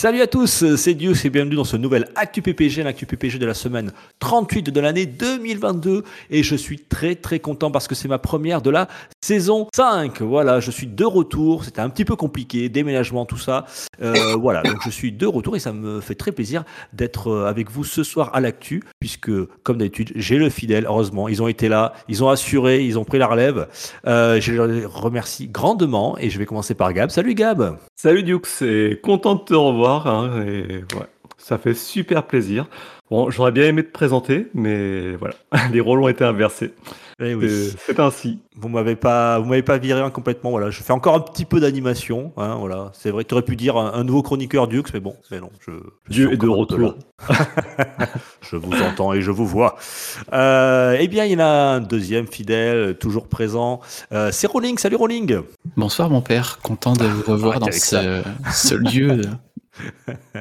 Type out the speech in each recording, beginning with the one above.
Salut à tous, c'est Dieu, et bienvenue dans ce nouvel Actu PPG, l'Actu PPG de la semaine 38 de l'année 2022. Et je suis très très content parce que c'est ma première de la saison 5. Voilà, je suis de retour. C'était un petit peu compliqué, déménagement, tout ça. Euh, voilà, donc je suis de retour et ça me fait très plaisir d'être euh, avec vous ce soir à l'Actu, puisque comme d'habitude, j'ai le fidèle, heureusement. Ils ont été là, ils ont assuré, ils ont pris la relève. Euh, je les remercie grandement et je vais commencer par Gab. Salut Gab Salut Duke, c'est content de te revoir. Hein, et ouais, ça fait super plaisir. Bon, j'aurais bien aimé te présenter, mais voilà, les rôles ont été inversés. Eh oui. C'est- ainsi. Vous m'avez pas, vous m'avez pas viré hein, complètement. Voilà, je fais encore un petit peu d'animation. Hein, voilà, c'est vrai. Tu aurais pu dire un, un nouveau chroniqueur Dux, mais bon, mais non. Je, je Dieu suis est de retour. je vous entends et je vous vois. Euh, eh bien, il y en a un deuxième fidèle, toujours présent. Euh, c'est Rolling. Salut Rolling. Bonsoir mon père, content de vous revoir Arrête dans ce lieu.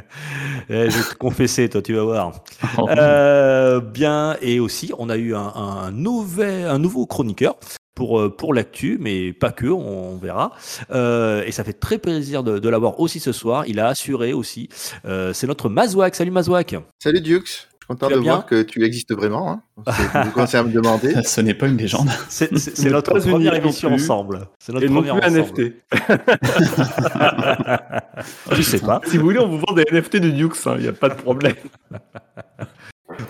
Eh, je vais te confesser, toi, tu vas voir. Euh, bien, et aussi, on a eu un, un nouvel, un nouveau chroniqueur pour, euh, pour l'actu, mais pas que, on, on verra. Euh, et ça fait très plaisir de, de l'avoir aussi ce soir. Il a assuré aussi. Euh, c'est notre Mazouak. Salut Mazouak. Salut Dux, content Tu de bien voir que tu existes vraiment. Hein. Vous commencez à me demander. Ce n'est pas une légende. C'est notre première émission ensemble. C'est notre première ensemble. NFT. Je sais pas. Si vous voulez, on vous vend des NFT de Dukes, il n'y a pas de problème.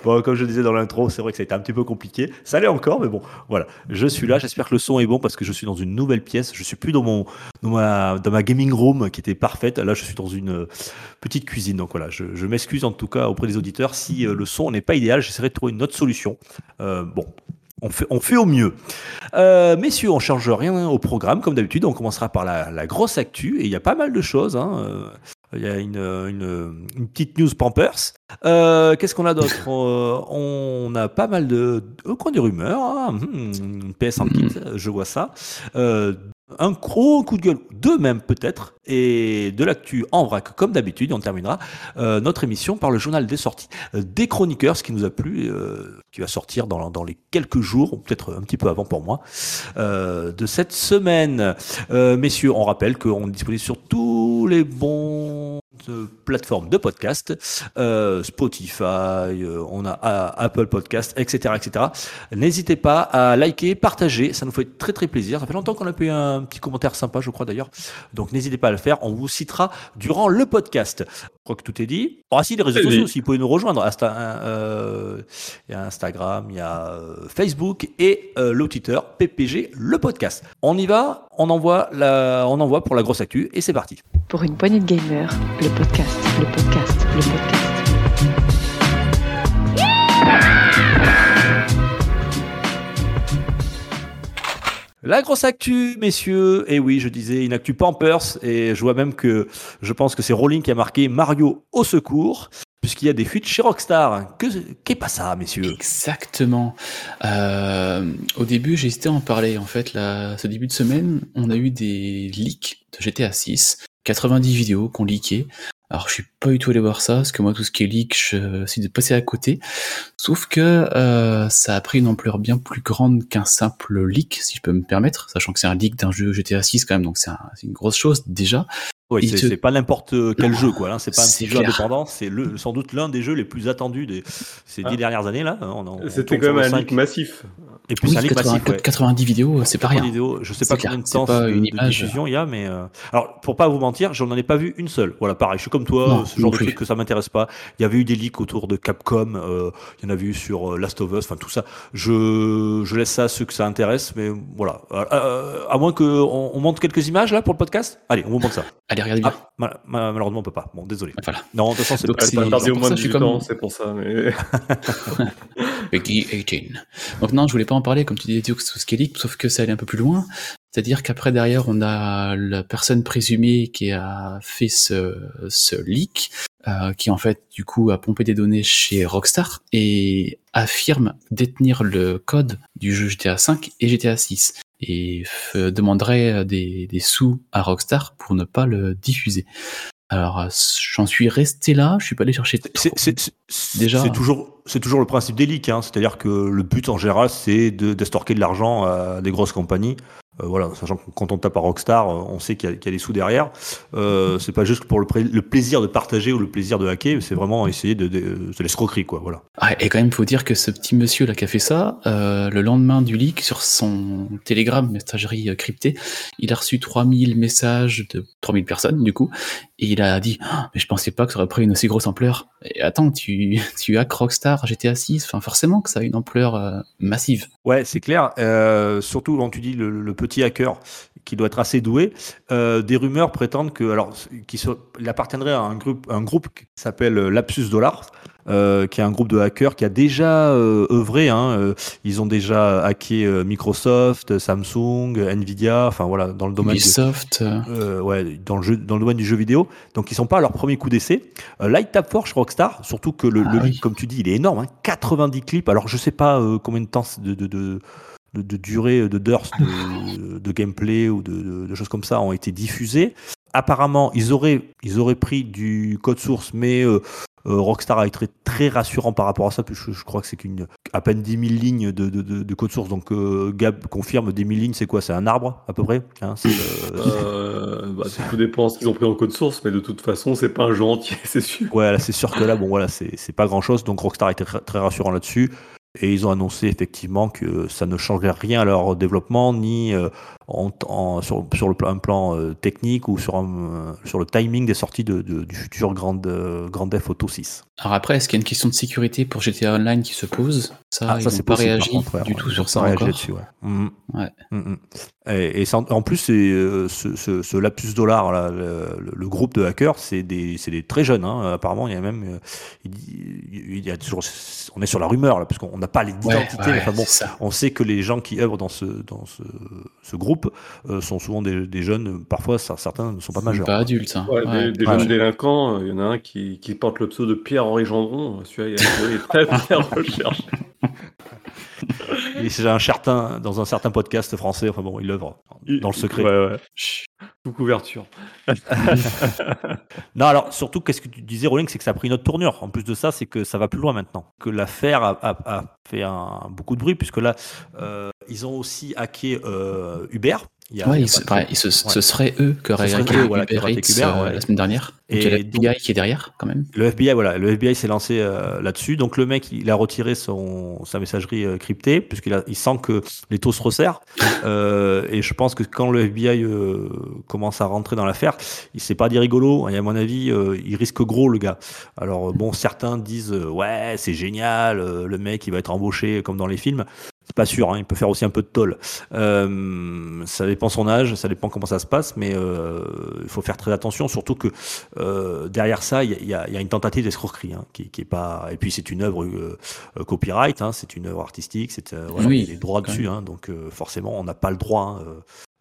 Comme je disais dans l'intro, c'est vrai que ça a été un petit peu compliqué. Ça l'est encore, mais bon, voilà. Je suis là. J'espère que le son est bon parce que je suis dans une nouvelle pièce. Je suis plus dans mon dans ma gaming room qui était parfaite. Là, je suis dans une euh, petite cuisine. Donc voilà, je, m'excuse en tout cas auprès des auditeurs si euh, le son n'est pas idéal. J'essaierai de trouver une autre solution. Euh, bon. On fait, au mieux. Messieurs, on change rien au programme, comme d'habitude. On commencera par la, la grosse actu. Et il y a pas mal de choses. hein. Il y a une, une, une petite news Pampers. Euh, Qu'est-ce qu'on a d'autre? Euh, On a pas mal de, de des rumeurs. hein. Hmm, PS en kit, je vois ça. Euh, un gros coup de gueule, deux même peut-être, et de l'actu en vrac comme d'habitude. On terminera euh, notre émission par le journal des sorties euh, des chroniqueurs, ce qui nous a plu, euh, qui va sortir dans, dans les quelques jours, ou peut-être un petit peu avant pour moi, de cette semaine. Messieurs, on rappelle qu'on est disponible sur tous les bons plateformes de podcast, euh, Spotify, euh, on a euh, Apple Podcast, etc., etc. N'hésitez pas à liker, partager, ça nous fait très très plaisir. Ça fait longtemps qu'on a pu un petit commentaire sympa, je crois d'ailleurs. Donc n'hésitez pas à le faire. On vous citera durant le podcast. Je crois que tout est dit. Oh, ah si, les réseaux sociaux aussi, vous pouvez nous rejoindre. Insta- euh, Il y a Instagram, il y a euh, Facebook et euh, le Twitter PPG, le podcast. On y va, on envoie, la, on envoie pour la grosse actu et c'est parti. Pour une poignée de gamer, le podcast, le podcast, le podcast. La grosse actu, messieurs. Et oui, je disais une actu Pampers. Et je vois même que je pense que c'est Rowling qui a marqué Mario au secours. Puisqu'il y a des fuites chez Rockstar. Que, qu'est pas ça, messieurs? Exactement. Euh, au début, j'ai hésité à en parler. En fait, là, ce début de semaine, on a eu des leaks de GTA 6, 90 vidéos qu'on leakait. Alors, je suis pas du tout allé voir ça, parce que moi, tout ce qui est leak, je suis de passer à côté. Sauf que euh, ça a pris une ampleur bien plus grande qu'un simple leak, si je peux me permettre, sachant que c'est un leak d'un jeu GTA 6 quand même, donc c'est une grosse chose déjà. Oui, c'est, te- pas n'importe quel jeu, quoi. hein. C'est pas un petit jeu indépendant. C'est le, sans doute l'un des jeux les plus attendus des, ces dix Ah. dernières années, là. On C'était quand même un leak massif. Et puis Oui, leak 80 massif, ouais. 90 vidéos, c'est pas rien. Je sais pas clair, combien de c'est temps pas de, une de image. diffusion il y a, mais euh, alors pour pas vous mentir, j'en ai pas vu une seule. Voilà, pareil, je suis comme toi, Non, ce genre de truc que ça m'intéresse pas. Il y avait eu des leaks autour de Capcom, euh, il y en a vu sur euh, Last of Us, enfin tout ça. Je, je laisse ça à ceux que ça intéresse, mais voilà. Euh, à moins que on, on monte quelques images là pour le podcast? Allez, on vous montre ça. Allez, regardez bien. Ah, mal- mal- malheureusement on peut pas. Bon, désolé. Voilà. Non, de toute façon c'est pas. au pour moins ça que je suis 18 ans, comme- c'est pour ça. Mais... Peggy 18. Donc non, je voulais pas parler, comme tu disais, est leak, sauf que ça allait un peu plus loin. C'est-à-dire qu'après, derrière, on a la personne présumée qui a fait ce, ce leak, euh, qui en fait, du coup, a pompé des données chez Rockstar et affirme détenir le code du jeu GTA 5 et GTA 6. et demanderait des sous à Rockstar pour ne pas le diffuser. Alors, euh, j'en suis resté là, je suis pas allé chercher. C'est- Déjà. c'est toujours, c'est toujours le principe des leaks, hein. c'est-à-dire que le but en général, c'est de d'estorquer de l'argent à des grosses compagnies. Euh, voilà, sachant que quand on tape à Rockstar, euh, on sait qu'il y, a- qu'il y a des sous derrière. Euh, c'est pas juste pour le, plaisir de partager ou le plaisir de hacker, c'est vraiment essayer de, de, c'est l'escroquerie, quoi. Voilà. Ah, et quand même, faut dire que ce petit monsieur là qui a fait ça, euh, le lendemain du leak sur son Telegram messagerie cryptée, il a reçu 3000 messages de 3000 personnes du coup, et il a dit Ah, mais je pensais pas que ça aurait pris une aussi grosse ampleur. Et attends, tu tu hack Rockstar GTA 6, enfin forcément que ça a une ampleur massive. Ouais, c'est clair. Surtout quand tu dis le, le petit hacker qui doit être assez doué. Euh, des rumeurs prétendent que, alors, qu'il appartiendrait à un groupe, un groupe qui s'appelle Lapsus Dollar, euh, qui est un groupe de hackers qui a déjà euh, œuvré. Hein, euh, ils ont déjà hacké euh, Microsoft, Samsung, Nvidia, enfin voilà, dans le domaine. de- Ubisoft, euh, euh, ouais, dans le, jeu, dans le domaine du jeu vidéo. Donc, ils sont pas à leur premier coup d'essai. Euh, tapent fort chez Rockstar, surtout que le, Ah le oui. leak, comme tu dis, il est énorme. hein, 90 clips. Alors, je sais pas euh, combien de temps de, de, de, de durée, de d'heures de, de gameplay ou de, choses comme ça ont été diffusés. Apparemment, ils auraient, ils auraient pris du code source, mais euh, euh, Rockstar a été très rassurant par rapport à ça, puisque je crois que c'est qu'une à peine 10 000 lignes de, de, de, de code source. Donc, euh, Gab confirme 10 000 lignes, c'est quoi? C'est un arbre à peu près hein, c'est, euh, bah, tout dépend ce qu'ils ont pris en code source, mais de toute façon, c'est pas un jeu entier, c'est sûr. Ouais, c'est sûr que là, bon, voilà, c'est c'est pas grand chose. Donc, Rockstar était très, très rassurant là-dessus. Et ils ont annoncé effectivement que ça ne changerait rien à leur développement, ni euh, sur, le plan, un plan euh, technique ou sur, le timing des sorties du futur Grand, euh, Grand Auto 6. Alors après, est-ce qu'il y a une question de sécurité pour GTA Online qui se pose? Ça, Ah, ça, c'est pas possible, réagi contre, ouais. du Ouais, tout sur ça réagi encore. là-dessus, ouais. Mhm. Ouais. Mhm. Et, et ça- en plus, c'est euh, ce, ce, ce lapsus dollar, là, le, groupe de hackers, c'est des, c'est des très jeunes. Hein. Apparemment, il y a même, euh, il, y a toujours, on est sur la rumeur là, parce qu'on n'a pas l'identité. Ouais, mais ouais, enfin bon, on sait que les gens qui œuvrent dans ce, dans ce, ce groupe euh, sont souvent des, des jeunes. Parfois, ça- certains ne sont pas majeurs. Pas adulte. hein. Ouais, Ouais. Des, des Ouais. jeunes délinquants, euh, il y en a un qui, qui porte le pseudo de Pierre-Henri Gendron. Celui-là, il a- il est très bien recherché. Et c'est un certain, dans un certain podcast français. Enfin bon, il œuvre dans le secret. Ouais, ouais. Chut, Sous couverture. Non, alors surtout, qu'est-ce que tu disais, Rolling, c'est que ça a pris une autre tournure. En plus de ça, c'est que ça va plus loin maintenant. Que l'affaire a, a- a fait un, beaucoup de bruit, puisque là, euh, ils ont aussi hacké euh, Uber. Il Ouais, il se- pareil, ce, ce Ouais. serait eux qui auraient Ce hacké voilà, Uber auraient Eats hacké Uber, ouais. la semaine dernière. Et Donc il y a FBI qui est derrière quand même. Le FBI, voilà, le FBI s'est lancé euh, là-dessus. Donc le mec, il a retiré son, sa messagerie euh, cryptée, puisqu'il il sent que les taux se resserrent. Euh, et je pense que quand le FBI euh, commence à rentrer dans l'affaire, il s'est pas dit rigolo. Et à mon avis, euh, il risque gros, le gars. Alors bon, certains disent ouais, c'est génial, le mec, il va être embauché comme dans les films. C'est pas sûr, hein, il peut faire aussi un peu de toll. Euh, ça dépend son âge, ça dépend comment ça se passe, mais euh, il faut faire très attention, surtout que euh, derrière ça, il y a, il y a- il y a une tentative d'escroquerie, hein, qui, qui est pas. Et puis c'est une œuvre copyright, hein, c'est une œuvre artistique, c'est euh, voilà, Oui, il y a des droits dessus, hein, donc euh, forcément on n'a pas le droit.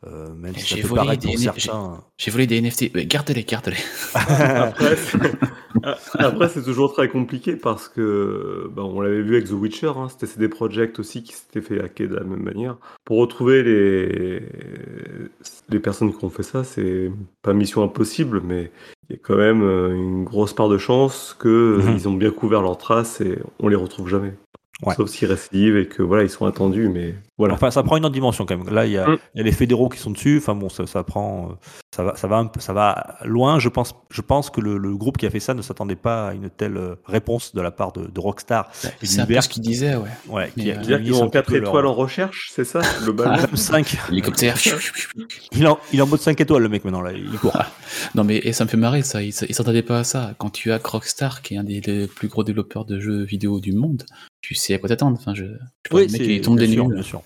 Euh, euh, même si ça J'ai peut volé paraître des- pour j'ai- certains. J'ai volé des NFT. Ouais, Garde-les, garde-les. Après, c'est- Après, c'est toujours très compliqué parce que, bah, on l'avait vu avec The Witcher, hein, c'était CD Projekt aussi qui s'était fait hacker de la même manière. Pour retrouver les, les personnes qui ont fait ça, c'est pas mission impossible, mais il y a quand même euh, une grosse part de chance qu'ils Mhm. ont bien couvert leurs traces et on les retrouve jamais. Ouais. Sauf s'ils récidivent et que voilà, ils sont attendus, mais voilà. Enfin, ça prend une autre dimension quand même. Là, il y a, Mm. il y a les fédéraux qui sont dessus. Enfin bon, ça, ça prend, euh, ça va, ça va, un peu, ça va loin. Je pense, je pense que le, le groupe qui a fait ça ne s'attendait pas à une telle euh, réponse de la part de, de Rockstar C'est un peu ce qu'il disait, ouais. ouais, qui, euh, qu'ils mis ont un 4 peu leur- étoiles en recherche, c'est ça, globalement Même 5. Hélicoptère. Il est, en, il est en mode 5 étoiles, le mec, maintenant. Là. Il court. non mais et ça me fait marrer ça. Ils ils s'attendaient pas à ça. Quand tu as Rockstar, qui est un des, des plus gros développeurs de jeux vidéo du monde, tu sais à quoi t'attendre. Enfin, je, je sais pas, le mec il tombe bien des bien sûr.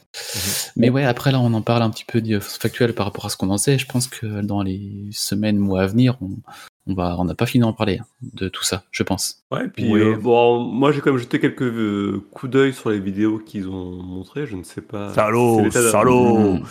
Mais ouais, après là, on en parle un petit peu de factuel par rapport à ce qu'on en sait. Je pense que dans les semaines, mois à venir, on, on va, on n'a pas fini d'en parler hein, de tout ça, je pense. Ouais, puis Oui. euh, bon, moi j'ai quand même jeté quelques euh, coups d'œil sur les vidéos qu'ils ont montrées. Je ne sais pas. Salaud, salaud. Mmh.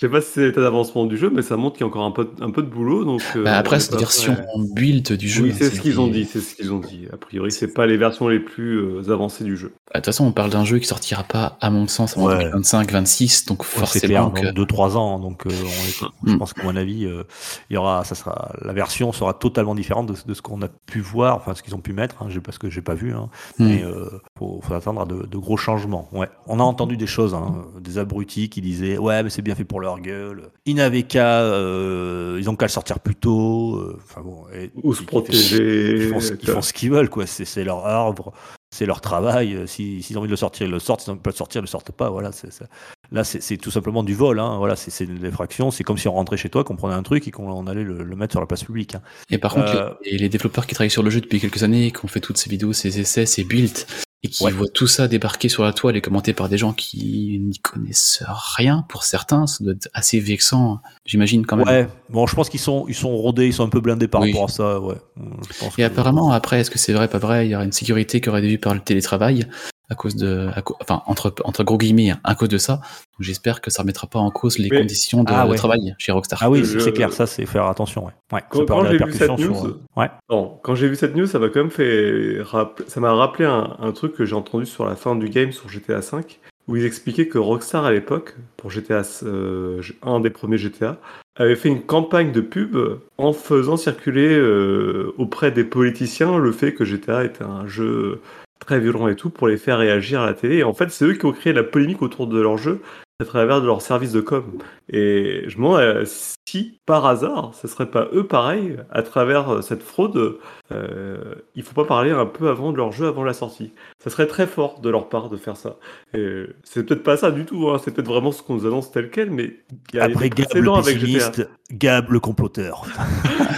Je sais pas si c'est l'état d'avancement du jeu, mais ça montre qu'il y a encore un peu, un peu de boulot. Donc, euh, Bah, après, c'est pas version prêt. build du jeu. Oui, hein, c'est ce qu'ils ont dit, c'est ce qu'ils ont dit. A priori, c'est pas les versions les plus euh, avancées du jeu. Bah, De toute façon, on parle d'un jeu qui sortira pas, à mon sens, avant Ouais. 2025, 26, donc Ouais, forcément clair, que. dans 2-3 ans. Donc, euh, on est- je pense qu'à mon avis, euh, il y aura, ça sera, la version sera totalement différente de, de ce qu'on a pu voir, enfin ce qu'ils ont pu mettre, hein, parce que j'ai pas vu. Hein, Hmm. Mais euh, faut, faut attendre à de, de gros changements. Ouais. On a entendu des choses, hein, des abrutis qui disaient ouais, mais c'est bien fait pour leur gueule. Ils n'avaient qu'à, euh, ils ont qu'à le sortir plus tôt. euh, Enfin bon, et- Ou se ils- protéger. Ils font, ce- ils font ce qu'ils veulent, quoi. C'est c'est leur arbre, c'est leur travail. Euh, si- S'ils ont envie de le sortir, ils le sortent. S'ils ont envie de pas le sortir, ils le sortent pas. Voilà. c'est c'est- Là, c'est c'est tout simplement du vol. Hein. Voilà, c'est c'est une effraction. C'est comme si on rentrait chez toi, qu'on prenait un truc et qu'on on allait le, le mettre sur la place publique. hein. Et par contre, Euh, les, les développeurs qui travaillent sur le jeu depuis quelques années, qui ont fait toutes ces vidéos, ces essais, ces builds, et qui Ouais. voient tout ça débarquer sur la toile et commenté par des gens qui n'y connaissent rien, pour certains, ça doit être assez vexant, j'imagine quand même. Ouais. Bon, je pense qu'ils sont, ils sont rodés, ils sont un peu blindés par Oui. rapport à ça. Ouais. Je pense Et que- apparemment, après, est-ce que c'est vrai, pas vrai, il y aura une sécurité qui aurait dû par le télétravail, à cause de, à enfin, entre, entre gros guillemets, à cause de ça. Donc, J'espère que ça remettra pas en cause les conditions de, Ah de travail chez Rockstar. Ah oui, Je- c'est clair. Ça, c'est faire attention. Ouais. Ouais. Quand- j'ai vu répercussions cette news, euh, Ouais. Non, quand j'ai vu cette news, ça m'a quand même fait ça m'a rappelé un, un truc que j'ai entendu sur la fin du game sur GTA V, où ils expliquaient que Rockstar à l'époque, pour GTA, euh, un des premiers GTA, avait fait une campagne de pub en faisant circuler euh, auprès des politiciens le fait que GTA était un jeu très violent et tout pour les faire réagir à la télé. Et en fait, c'est eux qui ont créé la polémique autour de leur jeu à travers de leur service de com. Et je me demande euh, si, par hasard, ce serait pas eux pareil, à travers euh, cette fraude, euh, il faut pas parler un peu avant de leur jeu, avant la sortie. Ça serait très fort de leur part de faire ça. Et c'est peut-être pas ça du tout, hein, c'est peut-être vraiment ce qu'on nous annonce tel quel, mais il y a Après des Gab le précédents avec Gab le comploteur.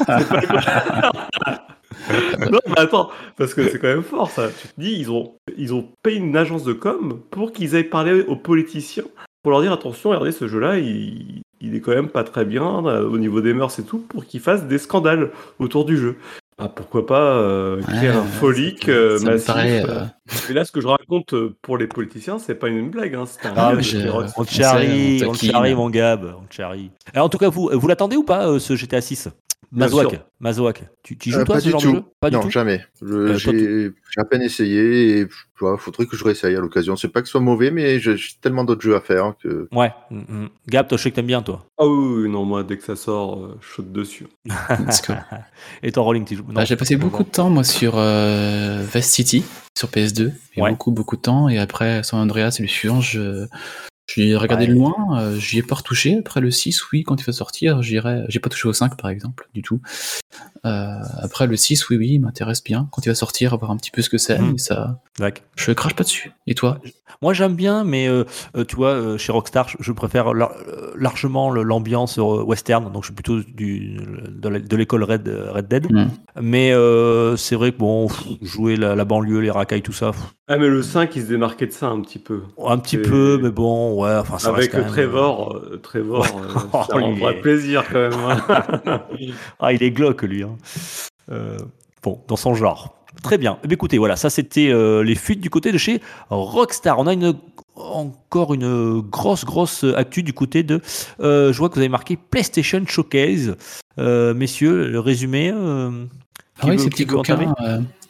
non, mais attends, parce que c'est quand même fort ça. Tu te dis, ils ont, ils ont payé une agence de com pour qu'ils aillent parler aux politiciens pour leur dire attention, regardez ce jeu-là, il, il est quand même pas très bien euh, au niveau des mœurs et tout, pour qu'ils fassent des scandales autour du jeu. Ah, pourquoi pas euh, créer Ouais, un folique euh, me massif paraît, euh. Euh, Et là, ce que je raconte euh, pour les politiciens, c'est pas une blague, hein, c'est un Ah, mais je-. On te charrie, on te charrie, mon Gab. On te charrie. Alors, en tout cas, vous, vous l'attendez ou pas, euh, ce GTA 6 Bien Mazouak. Mazouak, tu, tu joues Euh, toi pas ce du genre tout. de jeu? Pas non, du tout? jamais. Euh, J'ai à peine essayé et vois, faudrait que je réessaye à l'occasion. C'est pas que ce soit mauvais, mais j'ai tellement d'autres jeux à faire que. Ouais. mm, mm. Gab, toi, je sais que t'aimes bien, toi. Ah oui, oui, non, moi, dès que ça sort, euh, je saute dessus. Et toi, Rolling, tu joues non, Bah, j'ai passé beaucoup de temps moi sur euh, Vest City sur PS2, et Ouais. beaucoup beaucoup de temps et après San Andreas c'est le suivant, je j'ai regardé Ouais. de loin, euh, j'y ai pas retouché. Après le 6, oui, quand il va sortir, j'irai. J'ai pas touché au 5 par exemple, du tout. Euh, après le 6, oui, oui, il m'intéresse bien. Quand il va sortir, voir un petit peu ce que c'est, et ça, D'accord. je crache pas dessus. Et toi? Moi, j'aime bien, mais euh, euh, tu vois, euh, chez Rockstar, je, préfère lar- largement l'ambiance western. Donc, je suis plutôt du, de l'école Red, Red Dead. Mhm. Mais euh, c'est vrai que bon, pff, jouer la, la banlieue, les racailles, tout ça, pff, Ah, mais le 5, il se démarquait de ça un petit peu. un petit Et- peu, mais bon, ouais, enfin, ça Avec reste quand euh, même, Trevor, euh, Trevor, euh, Oh, est- plaisir quand même. hein. Ah, il est glauque, lui. hein. Euh, bon, dans son genre. Très bien. Eh bien, écoutez, voilà, ça c'était euh, les fuites du côté de chez Rockstar. On a une, encore une grosse, grosse actu du côté de. euh, je vois que vous avez marqué PlayStation Showcase. Euh, messieurs, le résumé. Ah oui, veut- ces petits coquins,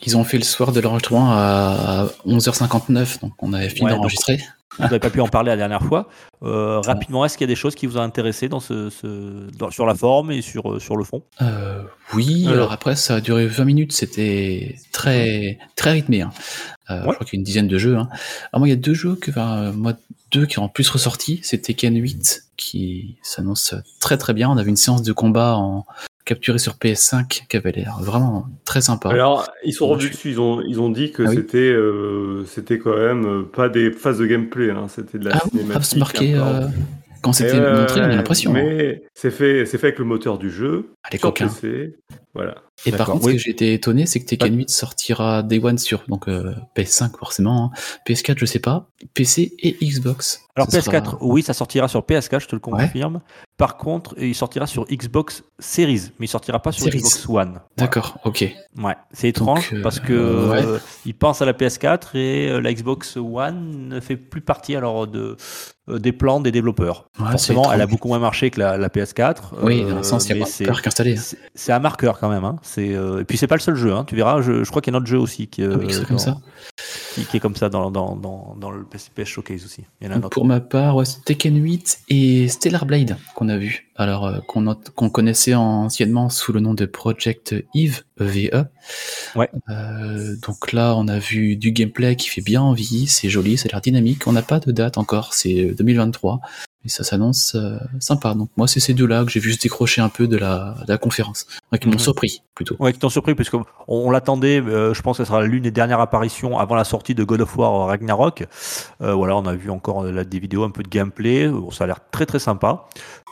ils ont fait le soir de l'enregistrement à 11h59, donc on avait fini Ouais, d'enregistrer. Vous n'avez pas pu en parler la dernière fois. Euh, rapidement, est-ce qu'il y a des choses qui vous ont intéressé dans ce, ce- dans- sur la forme et sur, euh, sur le fond? Euh, oui, alors, Alors. après ça a duré 20 minutes, c'était très très rythmé. hein. Euh, Je crois qu'il y a une dizaine de jeux. Hein. Alors moi il y a deux jeux que, enfin, moi deux qui ont en plus ressorti, c'est Tekken 8 qui s'annonce très très bien. On avait une séance de combat en capturé sur PS5 qui avait l'air vraiment très sympa. Alors, ils sont revenus dessus. Ils ont, ils ont dit que Ah oui. c'était, euh, c'était quand même euh, pas des phases de gameplay. hein, c'était de la ah cinématique. c'est marqué peu. euh, quand c'était montré, on a l'impression. hein. Mais c'est fait, c'est fait avec le moteur du jeu. Ah, les sur coquins. PC. Voilà. Et par contre, oui. ce que j'ai été étonné, c'est que Tekken 8 sortira Day One sur donc euh, PS5 forcément, hein. PS4 je sais pas, PC et Xbox. Alors Ce PS4, sera- oui, ça sortira sur PS4, je te le Ouais. confirme. Par contre, il sortira sur Xbox Series, mais il sortira pas sur Series. Xbox One. D'accord, ok. Ouais, c'est étrange Donc, euh, parce que ouais. euh, ils pensent à la PS4 et euh, la Xbox One ne fait plus partie alors de des plans des développeurs. Ouais, Forcément, elle a beaucoup moins marché que la, la PS4. Oui, dans le sens, il y a de peur qu'installé. c'est- C'est un marqueur quand même. Hein. C'est euh, et puis c'est pas le seul jeu. Hein. Tu verras, je, je crois qu'il y a un autre jeu aussi qui, Ah oui, euh, comme ça. qui, qui est comme ça dans, dans, dans, dans le PS, PS Showcase aussi. Il y en a un Donc, autre. pour ma part, ouais, c'est Tekken 8 et Stellar Blade qu'on a vu. Alors euh, qu'on connaissait anciennement sous le nom de Project Eve, EVE. Ouais. Euh, donc là, on a vu du gameplay qui fait bien envie, c'est joli, ça a l'air dynamique. On n'a pas de date encore, c'est euh, 2023. Et ça s'annonce euh, sympa. Donc moi, c'est ces deux-là que j'ai vu se décrocher un peu de la, de la conférence. Enfin, qui m'ont Mhm. surpris, plutôt. Ouais, qui t'ont surpris, puisque on, on l'attendait, euh, je pense que ce sera l'une des dernières apparitions avant la sortie de God of War Ragnarok. Euh, voilà, on a vu encore euh, là, des vidéos, un peu de gameplay. Bon, ça a l'air très très sympa.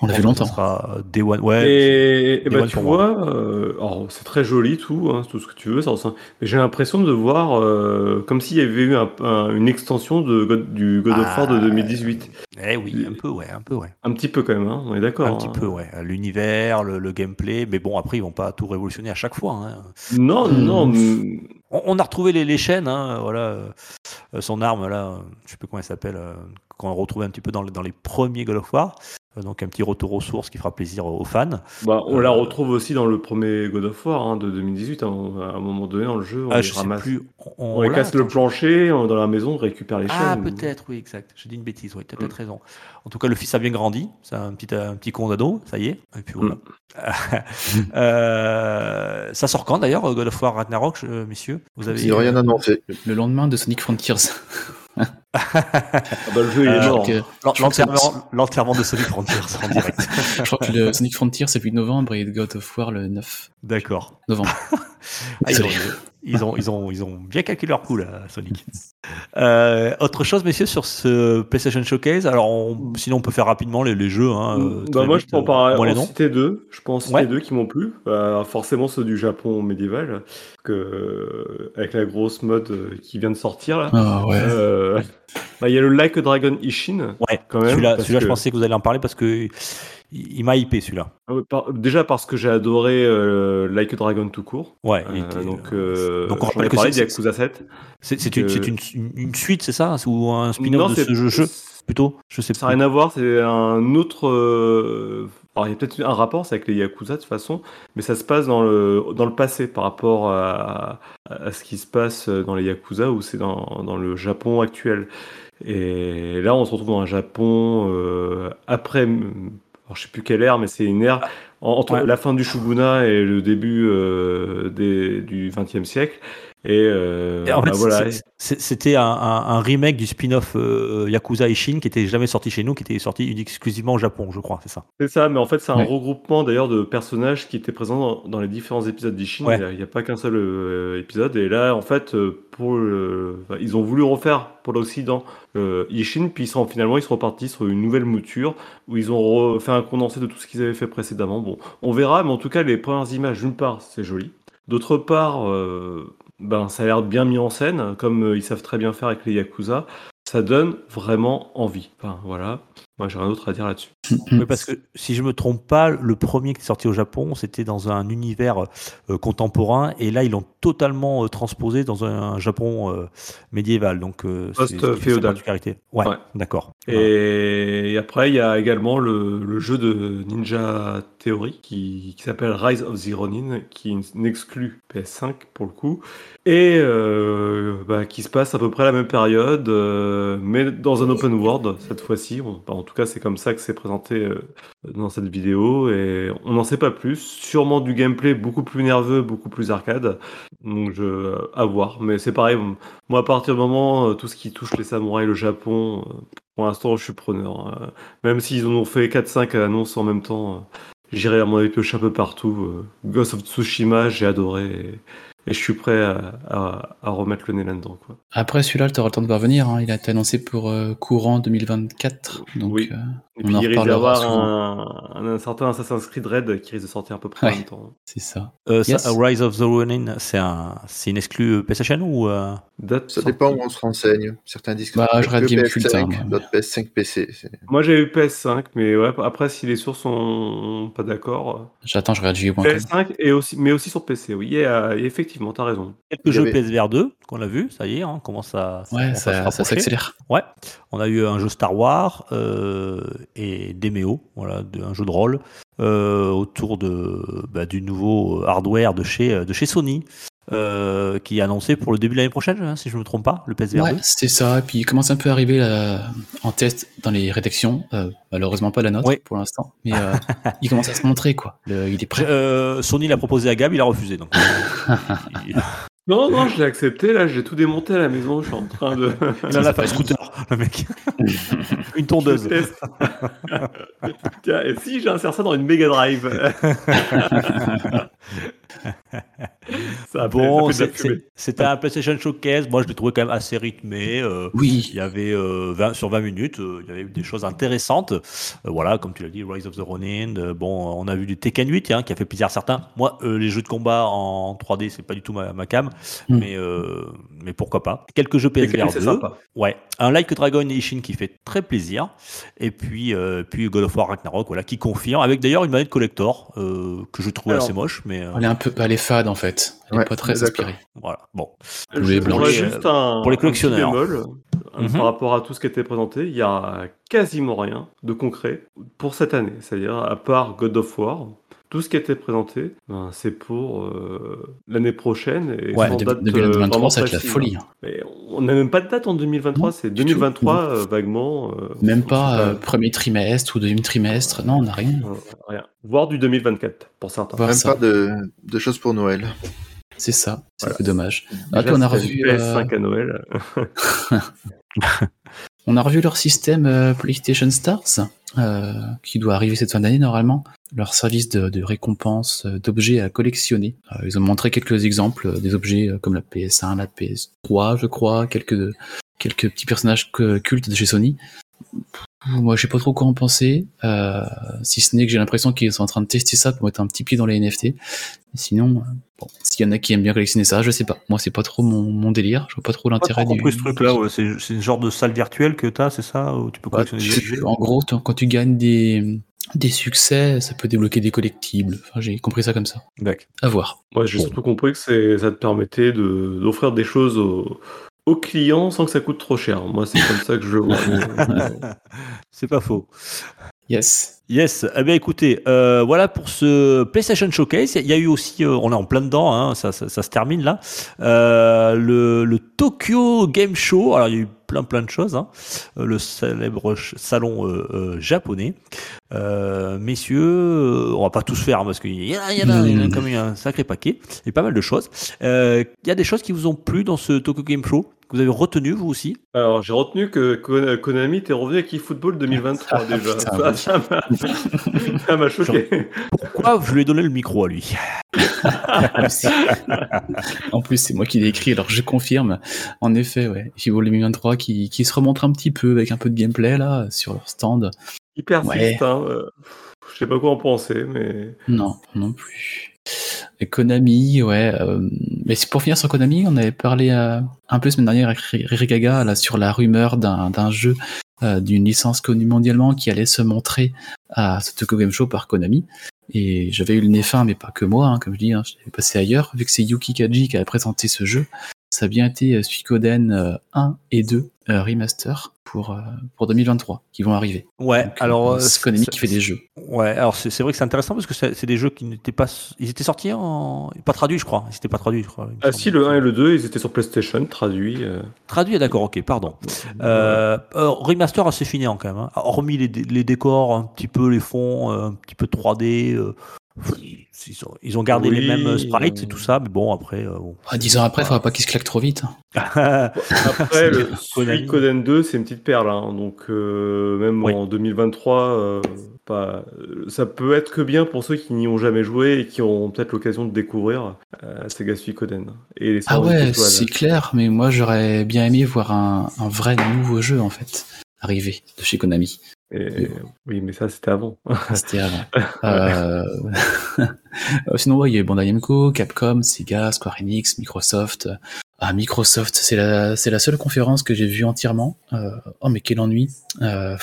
On l'a vu longtemps. Ce sera euh, Day One. Ouais, Et, et Day bah, One tu pour moi. vois, euh, alors c'est très joli tout, hein, tout ce que tu veux, ça ressemble- mais j'ai l'impression de voir euh, comme s'il y avait eu un- un- une extension de God- du God of War de Ah, 2018. Eh oui, un peu, ouais, un peu, ouais. Un petit peu quand même, hein, on est d'accord. Un hein. petit peu, ouais. L'univers, le, le gameplay, mais bon, après, ils vont pas tout révolutionner à chaque fois. hein. Non, Hmm. non, On, on a retrouvé les, les chaînes, hein, voilà, euh, euh, son arme, là, euh, je sais plus comment elle s'appelle, euh, qu'on a retrouvé un petit peu dans, le- dans les premiers God of War. Euh, donc un petit retour aux sources qui fera plaisir aux fans. bah, on Euh, la retrouve aussi dans le premier God of War hein, de 2018. hein, à un moment donné dans le jeu, on Ah, les je sais ramasse. plus. On, On les l'a, casse le plancher, on- dans la maison, on récupère les Ah, chaînes. peut-être, oui, exact. Je dis une bêtise, oui, tu as peut-être Mm. raison. En tout cas, le fils a bien grandi. C'est un petit, un petit con d'ado, ça y est. Et puis voilà. Euh, ça sort quand d'ailleurs, God of War Ragnarok, euh, messieurs? Vous avez Ils n'ont rien annoncé. Le lendemain de Sonic Frontiers. Ah bah, le jeu il est Euh, mort. c'est- L'enterrement de Sonic Frontiers en direct. Je crois que le Sonic Frontier c'est le 8 novembre et God of War le 9 D'accord. novembre. Ah. Ils, ont, ils, ont, ils ont bien calculé leur coup, là, Sonic. Euh, autre chose, messieurs, sur ce PlayStation Showcase? Alors, on- sinon, on peut faire rapidement les, les jeux. Hein, euh, Bah, très moi, vite, je peux en, euh, parler- moi, les en noms. citer deux. Je peux en citer Ouais. deux qui m'ont plu. Bah, forcément ceux du Japon médiéval, que, euh, avec la grosse mode euh, qui vient de sortir là. Ah ouais. Euh, bah, Il y a le Like a Dragon Ishin. Ouais, quand même, celui-là, parce celui-là, je que- pensais que vous alliez en parler parce que il, m'a hypé, celui-là. Ah déjà parce que j'ai adoré euh, Like a Dragon tout court. Ouais, Euh, était, donc, euh, euh, donc on rappelle que c'est- d'Yakuza 7. c'est une, une, suite, c'est ça Ou un spin-off de ce jeu, jeu plutôt? Je sais Ça pas. n'a rien à voir, c'est un autre. Alors, il y a peut-être un rapport, c'est avec les Yakuza de toute façon, mais ça se passe dans le, dans le passé par rapport à, à ce qui se passe dans les Yakuza ou c'est dans, dans le Japon actuel. Et là, on se retrouve dans un Japon après. Alors, je sais plus quelle ère, mais c'est une ère en- entre Ouais. la fin du shogunat et le début euh, des, du XXe siècle. Et, euh, Et en bah, fait, voilà. c'était un, un- un remake du spin-off euh, Yakuza Ishin qui était jamais sorti chez nous, qui était sorti exclusivement au Japon, je crois, c'est ça. C'est ça, mais en fait, c'est un Ouais. regroupement d'ailleurs de personnages qui étaient présents dans, dans les différents épisodes d'Ishin. Ouais. Il n'y a, pas qu'un seul euh, épisode. Et là, en fait, pour le- enfin, ils ont voulu refaire pour l'Occident euh, Ishin, puis ils sont, finalement, ils sont repartis sur une nouvelle mouture où ils ont fait un condensé de tout ce qu'ils avaient fait précédemment. Bon, on verra, mais en tout cas, les premières images, d'une part, c'est joli. D'autre part, euh, ben, ça a l'air bien mis en scène, comme euh, ils savent très bien faire avec les Yakuza. Ça donne vraiment envie. Enfin, voilà. Moi, j'ai rien d'autre à dire là-dessus. Oui, parce que si je me trompe pas, le premier qui est sorti au Japon, c'était dans un univers euh, contemporain, et là ils l'ont totalement euh, transposé dans un, Japon euh, médiéval, donc euh, c'est- Post-féodal. Ouais, Ouais. d'accord. Et après, il y a également le, le jeu de Ninja Theory qui, qui s'appelle Rise of the Ronin, qui n'exclut PS5 pour le coup, et euh, bah, qui se passe à peu près à la même période, euh, mais dans un open world cette fois-ci. Bah, en tout cas, c'est comme ça que c'est présenté euh, dans cette vidéo, et on n'en sait pas plus. Sûrement du gameplay beaucoup plus nerveux, beaucoup plus arcade, donc je, à voir. Mais c'est pareil, moi à partir du moment, euh, tout ce qui touche les samouraïs, le Japon, euh, pour l'instant, je suis preneur. Euh, même s'ils en ont fait 4-5 annonces en même temps, j'irai à mon avis piocher un peu partout. Ghost of Tsushima, j'ai adoré. Et je suis prêt à, à- à remettre le nez là-dedans. Quoi. Après, celui-là, tu auras le temps de parvenir. hein. Il a été annoncé pour euh, courant 2024. Donc, Oui. euh, Et On puis en il risque d'avoir un, un, certain Assassin's Creed Red qui risque de sortir à peu près en même temps. c'est ça. Euh, ça. Rise of the Ronin, c'est un, c'est une exclue PlayStation ou euh, Ça sortie- dépend où on se renseigne. Certains disent que Bah, c'est je rate que Gamecult, PS5, hein, moi. d'autres PS5 PC. Moi j'ai eu PS5, mais ouais, après si les sources sont pas d'accord. J'attends, je regarde JV.com. PS5 et aussi, mais aussi sur PC, oui, et, euh, effectivement, t'as raison. quelques Il jeux avait- PSVR 2 qu'on a vu, ça y est, hein, commence à, Ouais, ça, s'accélère. Ouais, on a eu un jeu Star Wars euh, et Demeo, voilà, un jeu de rôle euh, autour de, bah, du nouveau hardware de chez, de chez Sony. Euh, qui est annoncé pour le début de l'année prochaine, hein, si je ne me trompe pas, le PSVR 2. Ouais, c'était ça. Et puis il commence un peu à arriver là, en test dans les rédactions. Euh, malheureusement pas la nôtre Oui. pour l'instant, mais euh, il commence à se montrer quoi. Le- il est prêt. Euh, Sony l'a proposé à Gab, il a refusé. Donc, il, Non, non, je l'ai accepté, là, j'ai tout démonté à la maison, je suis en train de. il en a fait un scooter, le mec. une tondeuse. Tiens, et si j'insère ça dans une Mega Drive? Ça Bon, c'était un PlayStation Showcase. Moi, je l'ai trouvé quand même assez rythmé. euh, Oui. Il y avait euh, 20, sur 20 minutes, euh, il y avait des choses intéressantes. Euh, voilà, comme tu l'as dit, Rise of the Ronin. euh, bon, on a vu du Tekken 8 hein, qui a fait plaisir à certains. Moi, euh, les jeux de combat en 3D, c'est pas du tout ma, ma cam, Mm. mais, euh, mais pourquoi pas. Quelques jeux PSVR c'est 2. sympa. Ouais, un Like a Dragon Ishin qui fait très plaisir. Et puis, euh, puis God of War Ragnarok, voilà, qui confirme. Avec d'ailleurs une manette collector euh, que je trouve Alors, assez moche, mais euh, Elle est un peu, elle est fade en fait. Elle Ouais, est pas très inspirée. voilà. Bon, Je Pour les- juste un, pour les un collectionneurs. bémol, euh, Mhm. par rapport à tout ce qui a été présenté, il y a quasiment rien de concret pour cette année. C'est-à-dire, à part God of War, tout ce qui a été présenté, ben, c'est pour euh, l'année prochaine. Et Ouais, sans De- date, euh, 2023, vraiment ça va être la précise. folie. hein. Mais on n'a même pas de date en 2023, Non, c'est du tout. 2023 euh, vaguement. euh, Même pas euh, premier trimestre ou deuxième trimestre. Non, on n'a rien. Euh, rien. Voire du 2024 pour certains. Voir Même ça. pas de, de choses pour Noël. C'est ça. C'est Voilà. un peu dommage. Ah, Déjà, on a revu. une PS5 euh, à Noël. On a revu leur système euh, PlayStation Stars, euh, qui doit arriver cette fin d'année normalement. Leur service de, récompense euh, d'objets à collectionner. Euh, ils ont montré quelques exemples des objets comme la PS1, la PS3, je crois, quelques quelques petits personnages cultes de chez Sony. Moi, je sais pas trop quoi en penser, euh, si ce n'est que j'ai l'impression qu'ils sont en train de tester ça pour mettre un petit pied dans les NFT. Mais sinon, euh, bon, s'il y en a qui aiment bien collectionner ça, je sais pas. Moi, c'est pas trop mon, mon délire. Je vois pas trop l'intérêt du. compris ce truc-là. ouais. C'est c'est une genre de salle virtuelle que tu as, c'est ça Où tu peux Bah, collectionner des tu- objets en gros, quand tu gagnes des, des succès, ça peut débloquer des collectibles. Enfin, j'ai compris ça comme ça. D'accord. À voir. Moi, j'ai Bon. surtout compris que c'est- ça te permettait de- d'offrir des choses aux, aux clients sans que ça coûte trop cher. Moi, c'est comme ça que je vois. c'est pas faux. Yes. Yes, eh bien écoutez, euh, voilà pour ce PlayStation Showcase. Il y a eu aussi, euh, on est en plein dedans, hein, ça, ça- ça se termine là, euh, le, le Tokyo Game Show. Alors il y a eu plein plein de choses, hein. Euh, le célèbre salon euh, euh, japonais. Euh, messieurs, on va pas tous faire hein, parce qu'il y en a, y en a, il y a Mm. comme un sacré paquet, et pas mal de choses. Il y a des choses qui vous ont plu dans ce Tokyo Game Show, que vous avez retenu vous aussi. Alors, j'ai retenu que Kon- Konami était revenu avec eFootball 2023 Ah, déjà. putain, ça m'a ça m'a choqué. Pourquoi je lui ai donné le micro à lui en plus, c'est moi qui l'ai écrit, alors je confirme. En effet, ouais. Evil 2023 qui, qui se remontre un petit peu avec un peu de gameplay là, sur leur stand. Hyper Ouais. triste. Hein. euh, Je sais pas quoi en penser, mais. Non, non plus. Konami, ouais. euh, mais pour finir sur Konami, on avait parlé euh, un peu semaine dernière avec Riri Gaga là, sur la rumeur d'un jeu euh, d'une licence connue mondialement qui allait se montrer à ce Tokyo Game Show par Konami. Et j'avais eu le nez fin, mais pas que moi, hein, comme je dis, hein, je l'avais passé ailleurs. Vu que c'est Yuki Kaji qui a présenté ce jeu, ça a bien été euh, Suikoden euh, 1 et 2 euh, remaster pour, euh, pour 2023 qui vont arriver. Ouais, Donc, alors euh, euh, c'est Konami c'est- qui fait des jeux. Ouais, alors c'est c'est vrai que c'est intéressant parce que c'est c'est des jeux qui n'étaient pas. Ils étaient sortis en. Pas traduits, je crois. Ils n'étaient pas traduits, je crois. Ah semble. si, le 1 et le 2, ils étaient sur PlayStation, traduits. euh. Traduits, d'accord, ok, pardon. Euh, euh, remaster assez fini quand même. hein. Hormis les, les décors, un petit peu les fonds, euh, un petit peu 3D. euh, ils ont, ils ont gardé les mêmes sprites et euh, tout ça, mais bon, après. euh, bon. Ah, Dix ans après, il faudra pas qu'il se claque trop vite. Après, le Konami. Suikoden 2, c'est une petite perle. hein. Donc, euh, même Oui. en 2023, euh, pas... euh, ça peut être que bien pour ceux qui n'y ont jamais joué et qui ont peut-être l'occasion de découvrir euh, Sega Suikoden. Et les Ah ouais, c'est clair, mais moi j'aurais bien aimé voir un, un vrai nouveau jeu en fait arriver de chez Konami. Et- Oui, mais ça, c'était avant. C'était avant. Euh, Sinon, ouais, il y a Bandai Namco, Capcom, Sega, Square Enix, Microsoft. Ah, Microsoft, c'est la, c'est la seule conférence que j'ai vue entièrement. Euh, oh, mais quel ennui. Euh,